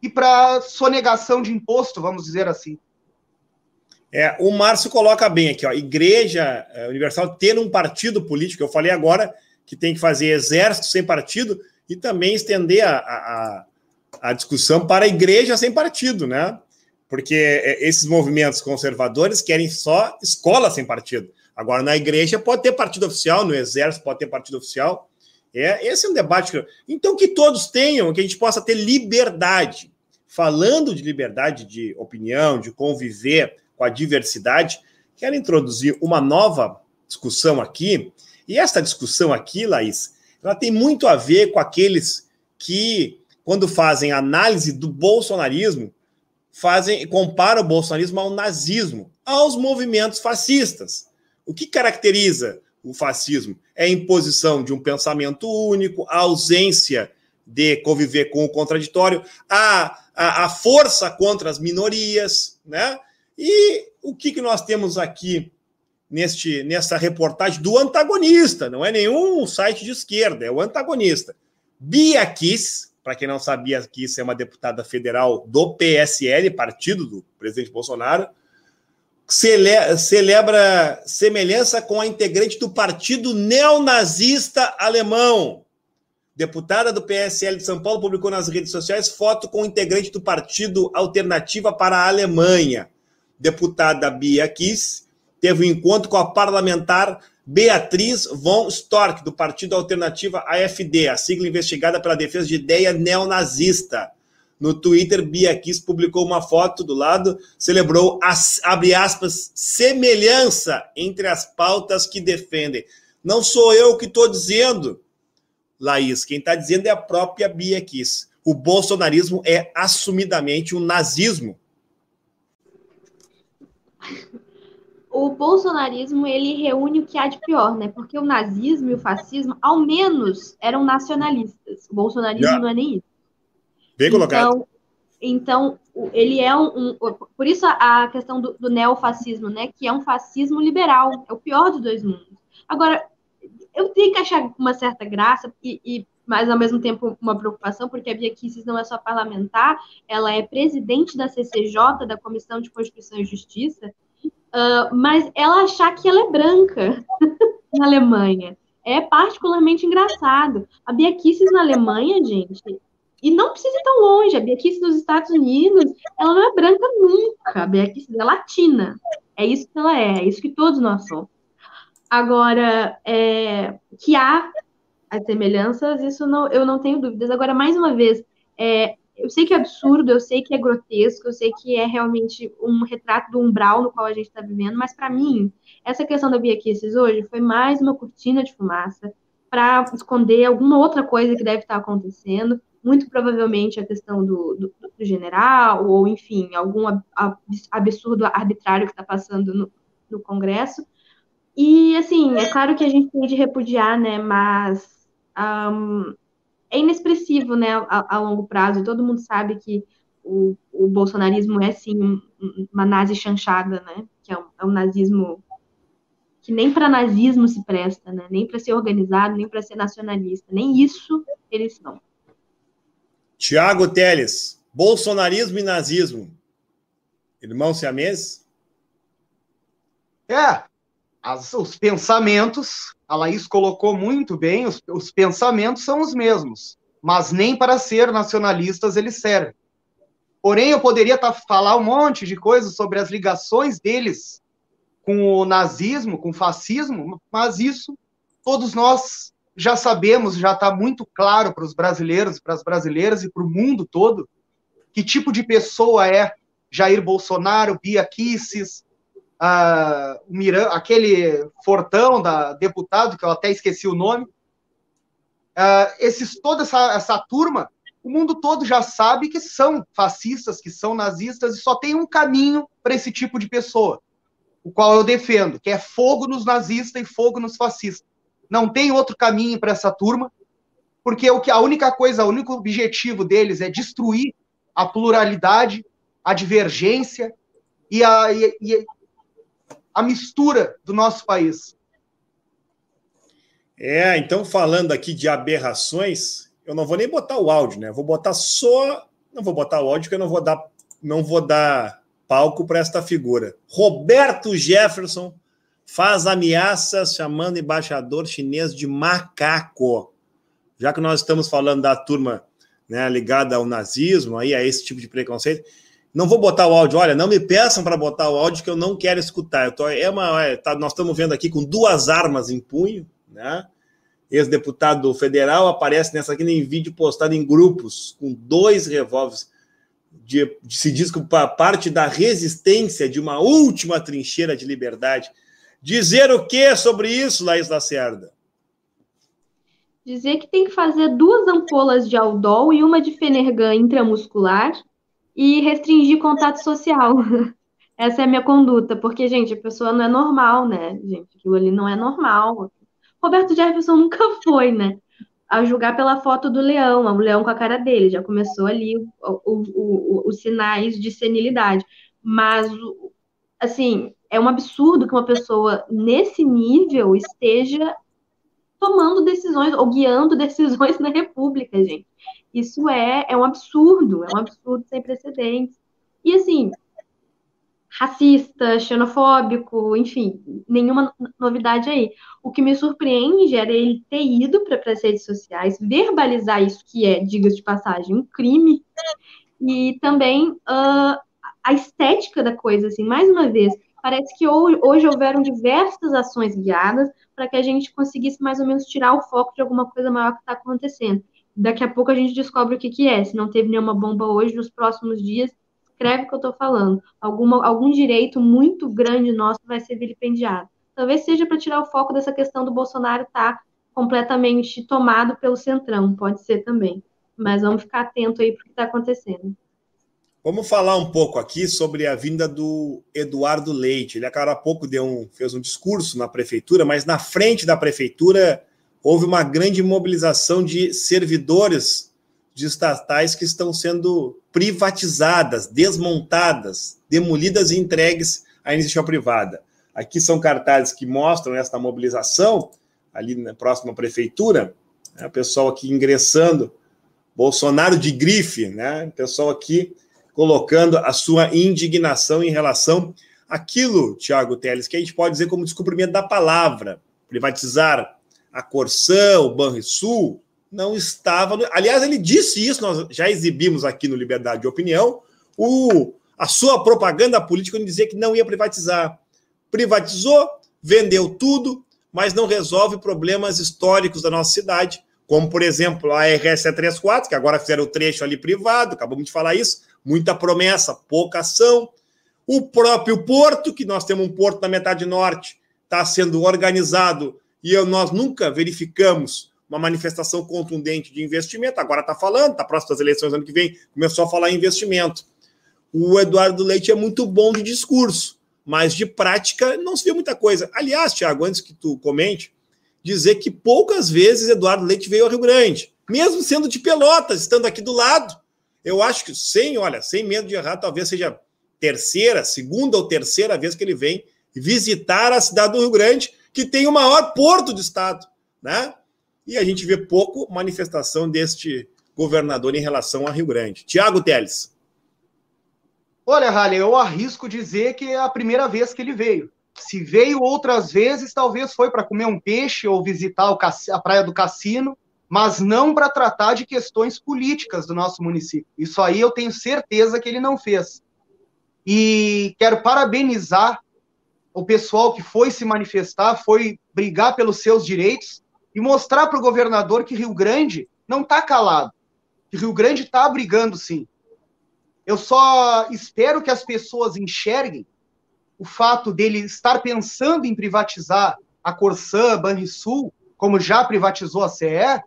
S2: e para sonegação de imposto, vamos dizer assim.
S1: É, o Márcio coloca bem aqui, ó, Igreja é, Universal ter um partido político. Eu falei agora que tem que fazer exército sem partido e também estender a, a, a discussão para a igreja sem partido, né? Porque é, esses movimentos conservadores querem só escola sem partido. Agora, na igreja pode ter partido oficial, no exército pode ter partido oficial. É, esse é um debate. Que... Então, que todos tenham, que a gente possa ter liberdade. Falando de liberdade de opinião, de conviver com a diversidade, quero introduzir uma nova discussão aqui. E essa discussão aqui, Laís, ela tem muito a ver com aqueles que, quando fazem análise do bolsonarismo, fazem comparam o bolsonarismo ao nazismo, aos movimentos fascistas. O que caracteriza o fascismo? É a imposição de um pensamento único, a ausência de conviver com o contraditório, a, a, a força contra as minorias, né? E o que, que nós temos aqui neste, nessa reportagem do antagonista? Não é nenhum site de esquerda, é o antagonista. Bia Kiss, para quem não sabia, Kiss é uma deputada federal do PSL, partido do presidente Bolsonaro, cele celebra semelhança com a integrante do partido neonazista alemão. Deputada do PSL de São Paulo publicou nas redes sociais foto com o integrante do partido Alternativa para a Alemanha deputada Bia Kiss, teve um encontro com a parlamentar Beatriz von Storck, do Partido Alternativa AFD, a sigla investigada pela defesa de ideia neonazista. No Twitter, Bia Kiss publicou uma foto do lado, celebrou, as, abre aspas, semelhança entre as pautas que defendem. Não sou eu que estou dizendo, Laís, quem está dizendo é a própria Bia Kiss. O bolsonarismo é assumidamente um nazismo
S5: o bolsonarismo ele reúne o que há de pior, né? Porque o nazismo e o fascismo, ao menos, eram nacionalistas. O bolsonarismo yeah. não é nem isso.
S1: Bem colocado.
S5: Então, então ele é um, um, Por isso a questão do, do neofascismo, né? Que é um fascismo liberal. É o pior dos dois mundos. Agora, eu tenho que achar uma certa graça e, e mas ao mesmo tempo uma preocupação, porque a Bia Kicis não é só parlamentar, ela é presidente da CCJ, da Comissão de Constituição e Justiça, uh, mas ela achar que ela é branca na Alemanha é particularmente engraçado. A Bia Kicis na Alemanha, gente, e não precisa ir tão longe, a Bia Kicis dos Estados Unidos, ela não é branca nunca, a Bia Kicis é latina. É isso que ela é, é isso que todos nós somos. Agora, é, que há as semelhanças, isso não, eu não tenho dúvidas. Agora, mais uma vez, é, eu sei que é absurdo, eu sei que é grotesco, eu sei que é realmente um retrato do umbral no qual a gente está vivendo, mas para mim, essa questão da Bia Kisses hoje foi mais uma cortina de fumaça para esconder alguma outra coisa que deve estar tá acontecendo, muito provavelmente a questão do, do, do general, ou enfim, algum absurdo arbitrário que está passando no, no Congresso. E, assim, é claro que a gente tem de repudiar, né, mas um, é inexpressivo, né, a, a, longo prazo. Todo mundo sabe que o, o bolsonarismo é, sim, uma nazi chanchada, né, que é um, é um nazismo que nem para nazismo se presta, né, nem para ser organizado, nem para ser nacionalista. Nem isso eles são.
S1: Tiago Teles, bolsonarismo e nazismo, irmão siamês?
S2: É, as, os pensamentos a Laís colocou muito bem, os, os pensamentos são os mesmos, mas nem para ser nacionalistas eles servem. Porém, eu poderia tá, falar um monte de coisas sobre as ligações deles com o nazismo, com o fascismo, mas isso todos nós já sabemos, já está muito claro para os brasileiros, para as brasileiras e para o mundo todo, que tipo de pessoa é Jair Bolsonaro, Bia Kicis, o Miran, aquele Fortão da deputado, que eu até esqueci o nome, uh, esses, toda essa, essa turma, o mundo todo já sabe que são fascistas, que são nazistas, e só tem um caminho para esse tipo de pessoa, o qual eu defendo, que é fogo nos nazistas e fogo nos fascistas. Não tem outro caminho para essa turma, porque o que a única coisa, o único objetivo deles é destruir a pluralidade, a divergência e a, e a mistura do nosso país.
S1: É, então falando aqui de aberrações, eu não vou nem botar o áudio, né? Vou botar só, não vou botar o áudio porque eu não vou dar, não vou dar palco para esta figura. Roberto Jefferson faz ameaças chamando embaixador chinês de macaco. Já que nós estamos falando da turma né, ligada ao nazismo, aí a esse tipo de preconceito, não vou botar o áudio. Olha, não me peçam para botar o áudio que eu não quero escutar. Tô, é uma, é, tá, nós estamos vendo aqui com duas armas em punho, né? Ex-deputado federal aparece nessa aqui em vídeo postado em grupos com dois revólveres. De, de, se diz que parte da resistência de uma última trincheira de liberdade Dizer o que sobre isso, Laís Lacerda?
S5: Dizer que tem que fazer duas ampolas de Aldol e uma de Fenergan intramuscular e restringir contato social. Essa é a minha conduta, porque, gente, a pessoa não é normal, né? Gente, aquilo ali não é normal. Roberto Jefferson nunca foi, né? A julgar pela foto do leão, o leão com a cara dele, já começou ali os sinais de senilidade. Mas, assim, é um absurdo que uma pessoa nesse nível esteja tomando decisões ou guiando decisões na República, gente. Isso é, é um absurdo, é um absurdo sem precedentes. E assim, racista, xenofóbico, enfim, nenhuma novidade aí. O que me surpreende era ele ter ido para as redes sociais, verbalizar isso, que é, diga de passagem, um crime, e também uh, a estética da coisa, assim, mais uma vez, parece que hoje houveram diversas ações guiadas para que a gente conseguisse mais ou menos tirar o foco de alguma coisa maior que está acontecendo. Daqui a pouco a gente descobre o que, que é. Se não teve nenhuma bomba hoje, nos próximos dias, escreve o que eu estou falando. Alguma, algum direito muito grande nosso vai ser vilipendiado. Talvez seja para tirar o foco dessa questão do Bolsonaro estar tá completamente tomado pelo centrão, pode ser também. Mas vamos ficar atento aí para o que está acontecendo.
S1: Vamos falar um pouco aqui sobre a vinda do Eduardo Leite. Ele, agora há pouco, deu um, fez um discurso na prefeitura, mas na frente da prefeitura houve uma grande mobilização de servidores de estatais que estão sendo privatizadas, desmontadas, demolidas e entregues à iniciativa privada. Aqui são cartazes que mostram esta mobilização, ali na próxima prefeitura, né, o pessoal aqui ingressando, Bolsonaro de grife, né, o pessoal aqui colocando a sua indignação em relação àquilo, Tiago Teles, que a gente pode dizer como descobrimento da palavra. Privatizar a Corsã, o Banrisul, não estava. No... Aliás, ele disse isso, nós já exibimos aqui no Liberdade de Opinião, o... a sua propaganda política em dizer que não ia privatizar. Privatizou, vendeu tudo, mas não resolve problemas históricos da nossa cidade, como, por exemplo, a RS 34, que agora fizeram o trecho ali privado, acabamos de falar isso, muita promessa, pouca ação. O próprio porto, que nós temos um porto na metade norte, está sendo organizado e eu, nós nunca verificamos uma manifestação contundente de investimento. Agora está falando, está próximo das eleições ano que vem, começou a falar em investimento. O Eduardo Leite é muito bom de discurso, mas de prática não se vê muita coisa. Aliás, Tiago, antes que tu comente, dizer que poucas vezes Eduardo Leite veio ao Rio Grande, mesmo sendo de Pelotas, estando aqui do lado. Eu acho que sem, olha, sem medo de errar, talvez seja terceira, segunda ou terceira vez que ele vem visitar a cidade do Rio Grande, que tem o maior porto do estado, né? E a gente vê pouco manifestação deste governador em relação a Rio Grande. Tiago Teles.
S2: Olha, Rale, eu arrisco dizer que é a primeira vez que ele veio. Se veio outras vezes, talvez foi para comer um peixe ou visitar a praia do cassino, mas não para tratar de questões políticas do nosso município. Isso aí eu tenho certeza que ele não fez. E quero parabenizar o pessoal que foi se manifestar, foi brigar pelos seus direitos e mostrar para o governador que Rio Grande não está calado, que Rio Grande está brigando sim. Eu só espero que as pessoas enxerguem o fato dele estar pensando em privatizar a Corsã, Banrisul, como já privatizou a CE,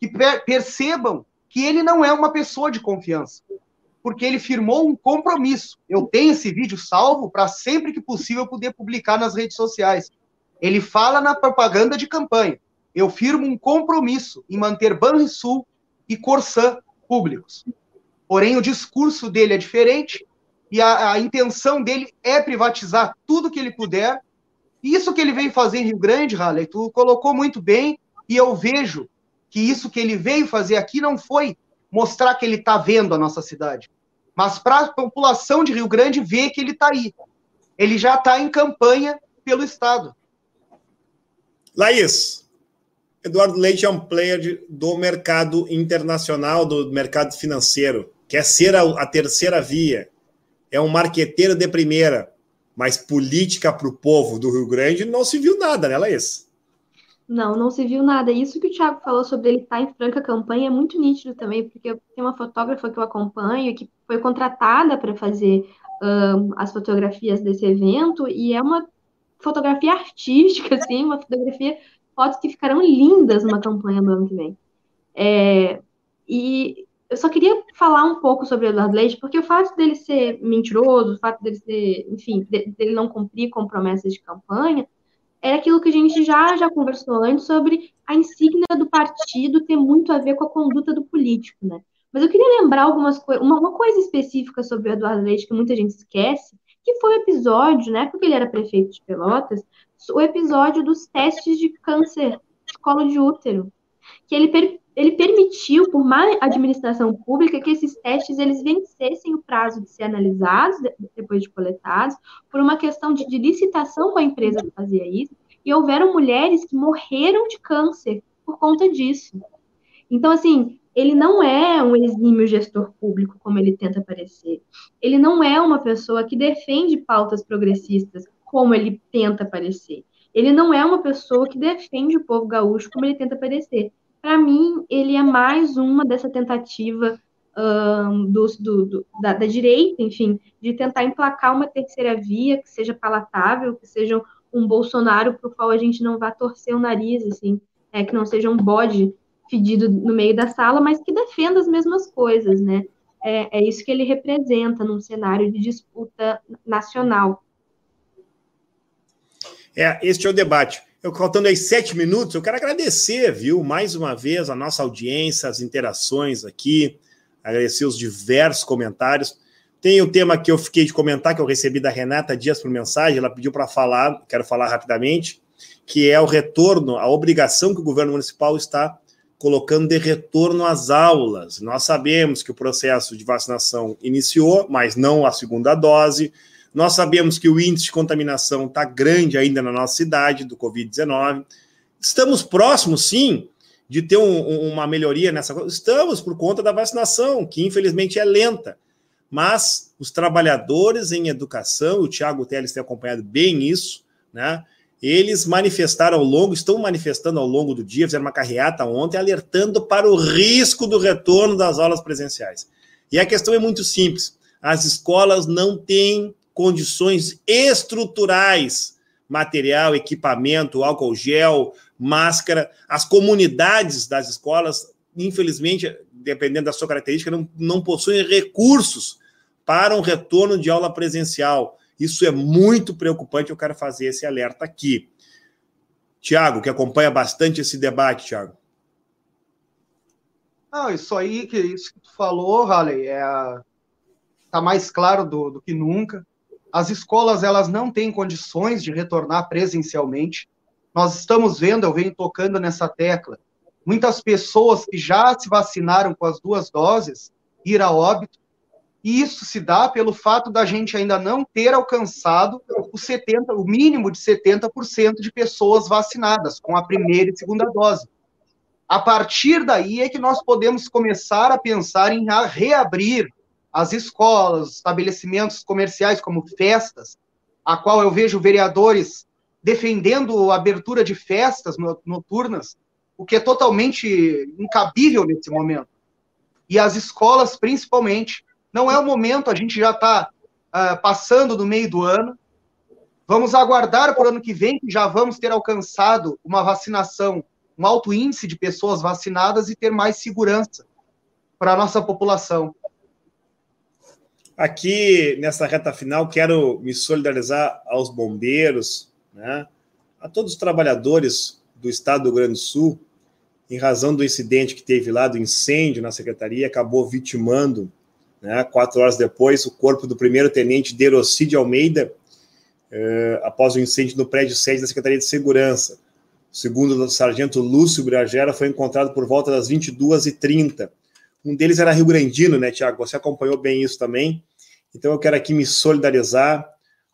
S2: que percebam que ele não é uma pessoa de confiança, porque ele firmou um compromisso. Eu tenho esse vídeo salvo para sempre que possível poder publicar nas redes sociais. Ele fala na propaganda de campanha. eu firmo um compromisso em manter Banrisul e Corsã públicos. Porém, o discurso dele é diferente e a, a, intenção dele é privatizar tudo que ele puder. Isso que ele veio fazer em Rio Grande, Halley, tu colocou muito bem, e eu vejo que isso que ele veio fazer aqui não foi mostrar que ele está vendo a nossa cidade, mas para a população de Rio Grande ver que ele está aí. Ele já está em campanha pelo Estado.
S1: Laís, Eduardo Leite é um player do mercado internacional, do mercado financeiro. Quer ser a, a terceira via. É um marqueteiro de primeira. Mas política para o povo do Rio Grande não se viu nada, né, Laís?
S5: Não, não se viu nada. Isso que o Thiago falou sobre ele estar em franca campanha é muito nítido também, porque tenho uma fotógrafa que eu acompanho que foi contratada para fazer um, as fotografias desse evento, e é uma fotografia artística, assim, uma fotografia, fotos que ficarão lindas numa campanha do ano que vem. É, e eu só queria falar um pouco sobre o Eduardo Leite, porque o fato dele ser mentiroso, o fato dele ser, enfim, dele não cumprir com promessas de campanha, era aquilo que a gente já, já conversou antes sobre a insígnia do partido ter muito a ver com a conduta do político, né? Mas eu queria lembrar algumas uma, uma, coisa específica sobre o Eduardo Leite que muita gente esquece, que foi o episódio, né, porque ele era prefeito de Pelotas, o episódio dos testes de câncer de colo de útero, que ele, ele permitiu, por má administração pública, que esses testes eles vencessem o prazo de ser analisados, depois de coletados, por uma questão de, de licitação com a empresa que fazia isso, e houveram mulheres que morreram de câncer por conta disso. Então, assim, ele não é um exímio gestor público, como ele tenta parecer. Ele não é uma pessoa que defende pautas progressistas, como ele tenta parecer. Ele não é uma pessoa que defende o povo gaúcho, como ele tenta parecer. Para mim, ele é mais uma dessa tentativa um, do, do, da, da, direita, enfim, de tentar emplacar uma terceira via que seja palatável, que seja um Bolsonaro para o qual a gente não vá torcer o nariz, assim, é, que não seja um bode fedido no meio da sala, mas que defenda as mesmas coisas, né? É, é isso que ele representa num cenário de disputa nacional.
S1: É, este é o debate. Eu faltando aí sete minutos, eu quero agradecer, viu, mais uma vez a nossa audiência, as interações aqui, agradecer os diversos comentários. Tem o tema que eu fiquei de comentar, que eu recebi da Renata Dias por mensagem, ela pediu para falar, quero falar rapidamente, que é o retorno, a obrigação que o governo municipal está colocando de retorno às aulas. Nós sabemos que o processo de vacinação iniciou, mas não a segunda dose. Nós sabemos que o índice de contaminação está grande ainda na nossa cidade do Covid-19. Estamos próximos, sim, de ter um, uma melhoria nessa coisa. Estamos por conta da vacinação, que infelizmente é lenta. Mas os trabalhadores em educação, o Tiago Teles tem acompanhado bem isso, né? eles manifestaram ao longo, estão manifestando ao longo do dia, fizeram uma carreata ontem, alertando para o risco do retorno das aulas presenciais. E a questão é muito simples: as escolas não têm condições estruturais, material, equipamento, álcool gel, máscara. As comunidades das escolas, infelizmente, dependendo da sua característica, não, não possuem recursos para um retorno de aula presencial. Isso é muito preocupante, eu quero fazer esse alerta aqui. Tiago, que acompanha bastante esse debate, Tiago.
S2: Não, isso aí, que isso que tu falou, Raleigh, é, tá mais claro do, do que nunca. As escolas, elas não têm condições de retornar presencialmente. Nós estamos vendo, eu venho tocando nessa tecla, muitas pessoas que já se vacinaram com as duas doses ir a óbito, e isso se dá pelo fato da gente ainda não ter alcançado o 70, o mínimo de 70% de pessoas vacinadas com a primeira e segunda dose. A partir daí é que nós podemos começar a pensar em reabrir as escolas, estabelecimentos comerciais como festas, a qual eu vejo vereadores defendendo a abertura de festas noturnas, o que é totalmente incabível nesse momento. E as escolas, principalmente, não é o momento, a gente já está uh, ah, passando no meio do ano. Vamos aguardar para o ano que vem, que já vamos ter alcançado uma vacinação, um alto índice de pessoas vacinadas e ter mais segurança para a nossa população.
S1: Aqui, nessa reta final, quero me solidarizar aos bombeiros, né, a todos os trabalhadores do estado do Rio Grande do Sul, em razão do incidente que teve lá, do incêndio na secretaria, acabou vitimando, né, quatro horas depois, o corpo do primeiro-tenente Derocide Almeida, eh, após o incêndio no prédio 6 da Secretaria de Segurança. Segundo o sargento Lúcio Bragera, foi encontrado por volta das 22h30. Um deles era Rio Grandino, né, Tiago? Você acompanhou bem isso também. Então eu quero aqui me solidarizar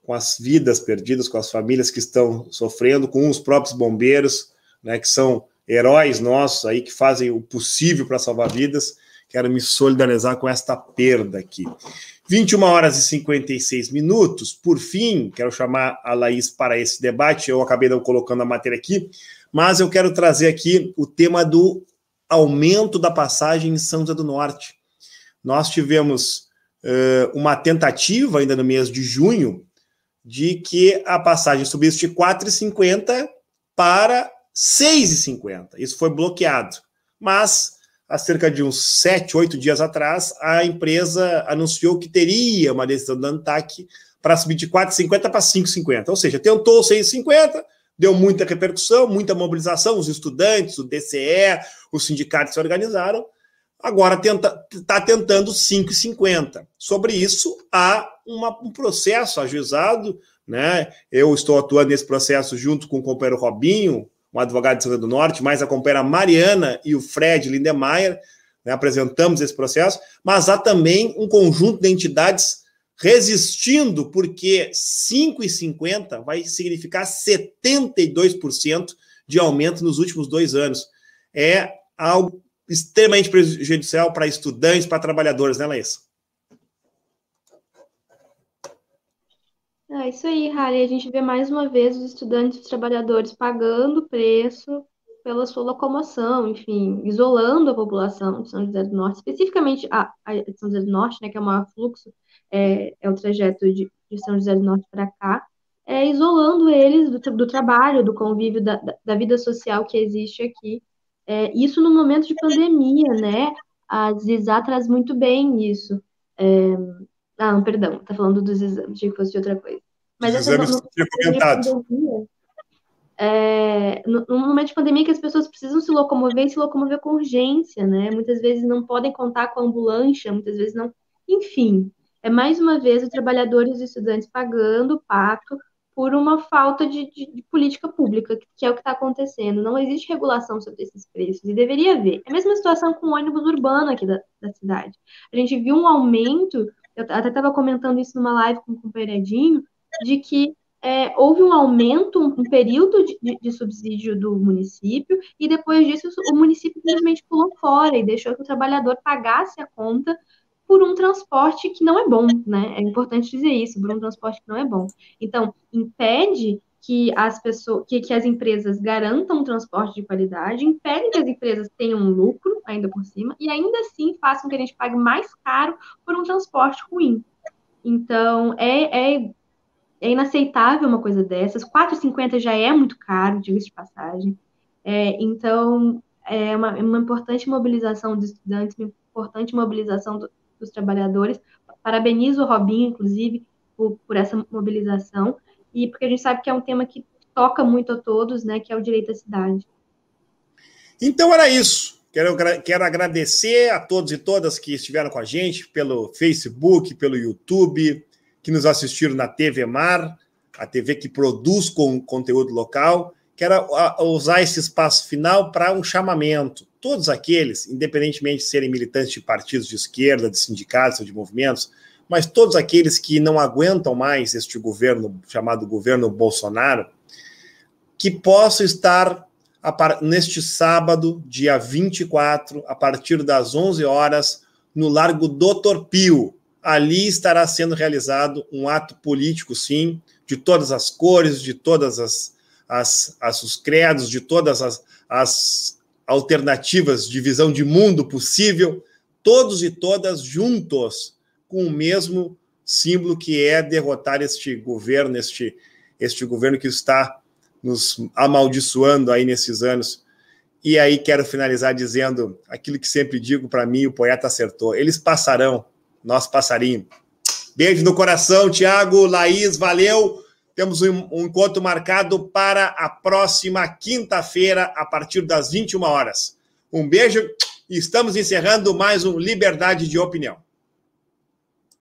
S1: com as vidas perdidas, com as famílias que estão sofrendo, com os próprios bombeiros, né, que são heróis nossos aí, que fazem o possível para salvar vidas. Quero me solidarizar com esta perda aqui. 21 horas e 56 minutos. Por fim, quero chamar a Laís para esse debate. Eu acabei não colocando a matéria aqui, mas eu quero trazer aqui o tema do aumento da passagem em São José do Norte. Nós tivemos uh, uma tentativa ainda no mês de junho de que a passagem subisse de 4,50 para 6,50. Isso foi bloqueado. Mas, há cerca de uns 7, 8 dias atrás, a empresa anunciou que teria uma decisão da ANTAC para subir de 4,50 para 5,50. Ou seja, tentou 6,50, deu muita repercussão, muita mobilização, os estudantes, o DCE, os sindicatos se organizaram, agora tenta, está tentando 5,50. Sobre isso, há uma, um processo ajuizado, né? Eu estou atuando nesse processo junto com o companheiro Robinho, um advogado de Santa do Norte, mais a companheira Mariana e o Fred Lindemeyer, né? apresentamos esse processo, mas há também um conjunto de entidades resistindo, porque 5,50 vai significar 72% de aumento nos últimos dois anos. É algo extremamente prejudicial para estudantes, para trabalhadores, né, Laís?
S5: É isso aí, Harry. A gente vê mais uma vez os estudantes e os trabalhadores pagando preço pela sua locomoção, enfim, isolando a população de São José do Norte, especificamente a, a de São José do Norte, né, que é maior fluxo, é, é o trajeto de, de São José do Norte para cá, é, isolando eles do, do trabalho, do convívio, da, da, vida social que existe aqui. É, isso no momento de pandemia, né? A Zizá traz muito bem isso. É, ah, não, perdão, tá falando dos exames, achei que fosse de outra coisa. Mas
S1: Os exames que tinha comentado.
S5: Pandemia, é, no, no, momento de pandemia que as pessoas precisam se locomover e se locomover com urgência, né? Muitas vezes não podem contar com a ambulância, muitas vezes não. Enfim, é mais uma vez os trabalhadores e os estudantes pagando o pato por uma falta de, de, de política pública, que é o que está acontecendo. Não existe regulação sobre esses preços, e deveria haver. É a mesma situação com o ônibus urbano aqui da, da cidade. A gente viu um aumento, eu até estava comentando isso numa live com o companheiradinho, de que é, houve um aumento, um período de, de, subsídio do município, e depois disso o município simplesmente pulou fora e deixou que o trabalhador pagasse a conta por um transporte que não é bom, né? É importante dizer isso, por um transporte que não é bom. Então, impede que as pessoas, que, que as empresas garantam um transporte de qualidade, impede que as empresas tenham lucro ainda por cima e ainda assim façam que a gente pague mais caro por um transporte ruim. Então, é, é, é inaceitável uma coisa dessas. 4,50 já é muito caro, diga-se de passagem. É, então, é uma, uma importante mobilização dos estudantes, uma importante mobilização do, dos trabalhadores. Parabenizo o Robinho, inclusive, por, por essa mobilização, e porque a gente sabe que é um tema que toca muito a todos, né, que é o direito à cidade.
S1: Então era isso. Quero, quero agradecer a todos e todas que estiveram com a gente pelo Facebook, pelo YouTube, que nos assistiram na TV Mar, a TV que produz com conteúdo local. Quero usar esse espaço final para um chamamento todos aqueles, independentemente de serem militantes de partidos de esquerda, de sindicatos ou de movimentos, mas todos aqueles que não aguentam mais este governo chamado governo Bolsonaro, que possam estar neste sábado, dia 24, a partir das 11 horas, no Largo Doutor Pio. Ali estará sendo realizado um ato político, sim, de todas as cores, de todas as, as, as os credos, de todas as, as alternativas de visão de mundo possível, todos e todas juntos com o mesmo símbolo que é derrotar este governo, este, este governo que está nos amaldiçoando aí nesses anos. E aí quero finalizar dizendo aquilo que sempre digo para mim, o poeta acertou. Eles passarão, nós passarinho. Beijo no coração, Tiago, Laís, valeu Temos um, um encontro marcado para a próxima quinta-feira, a partir das 21 horas. Um beijo e estamos encerrando mais um Liberdade de Opinião.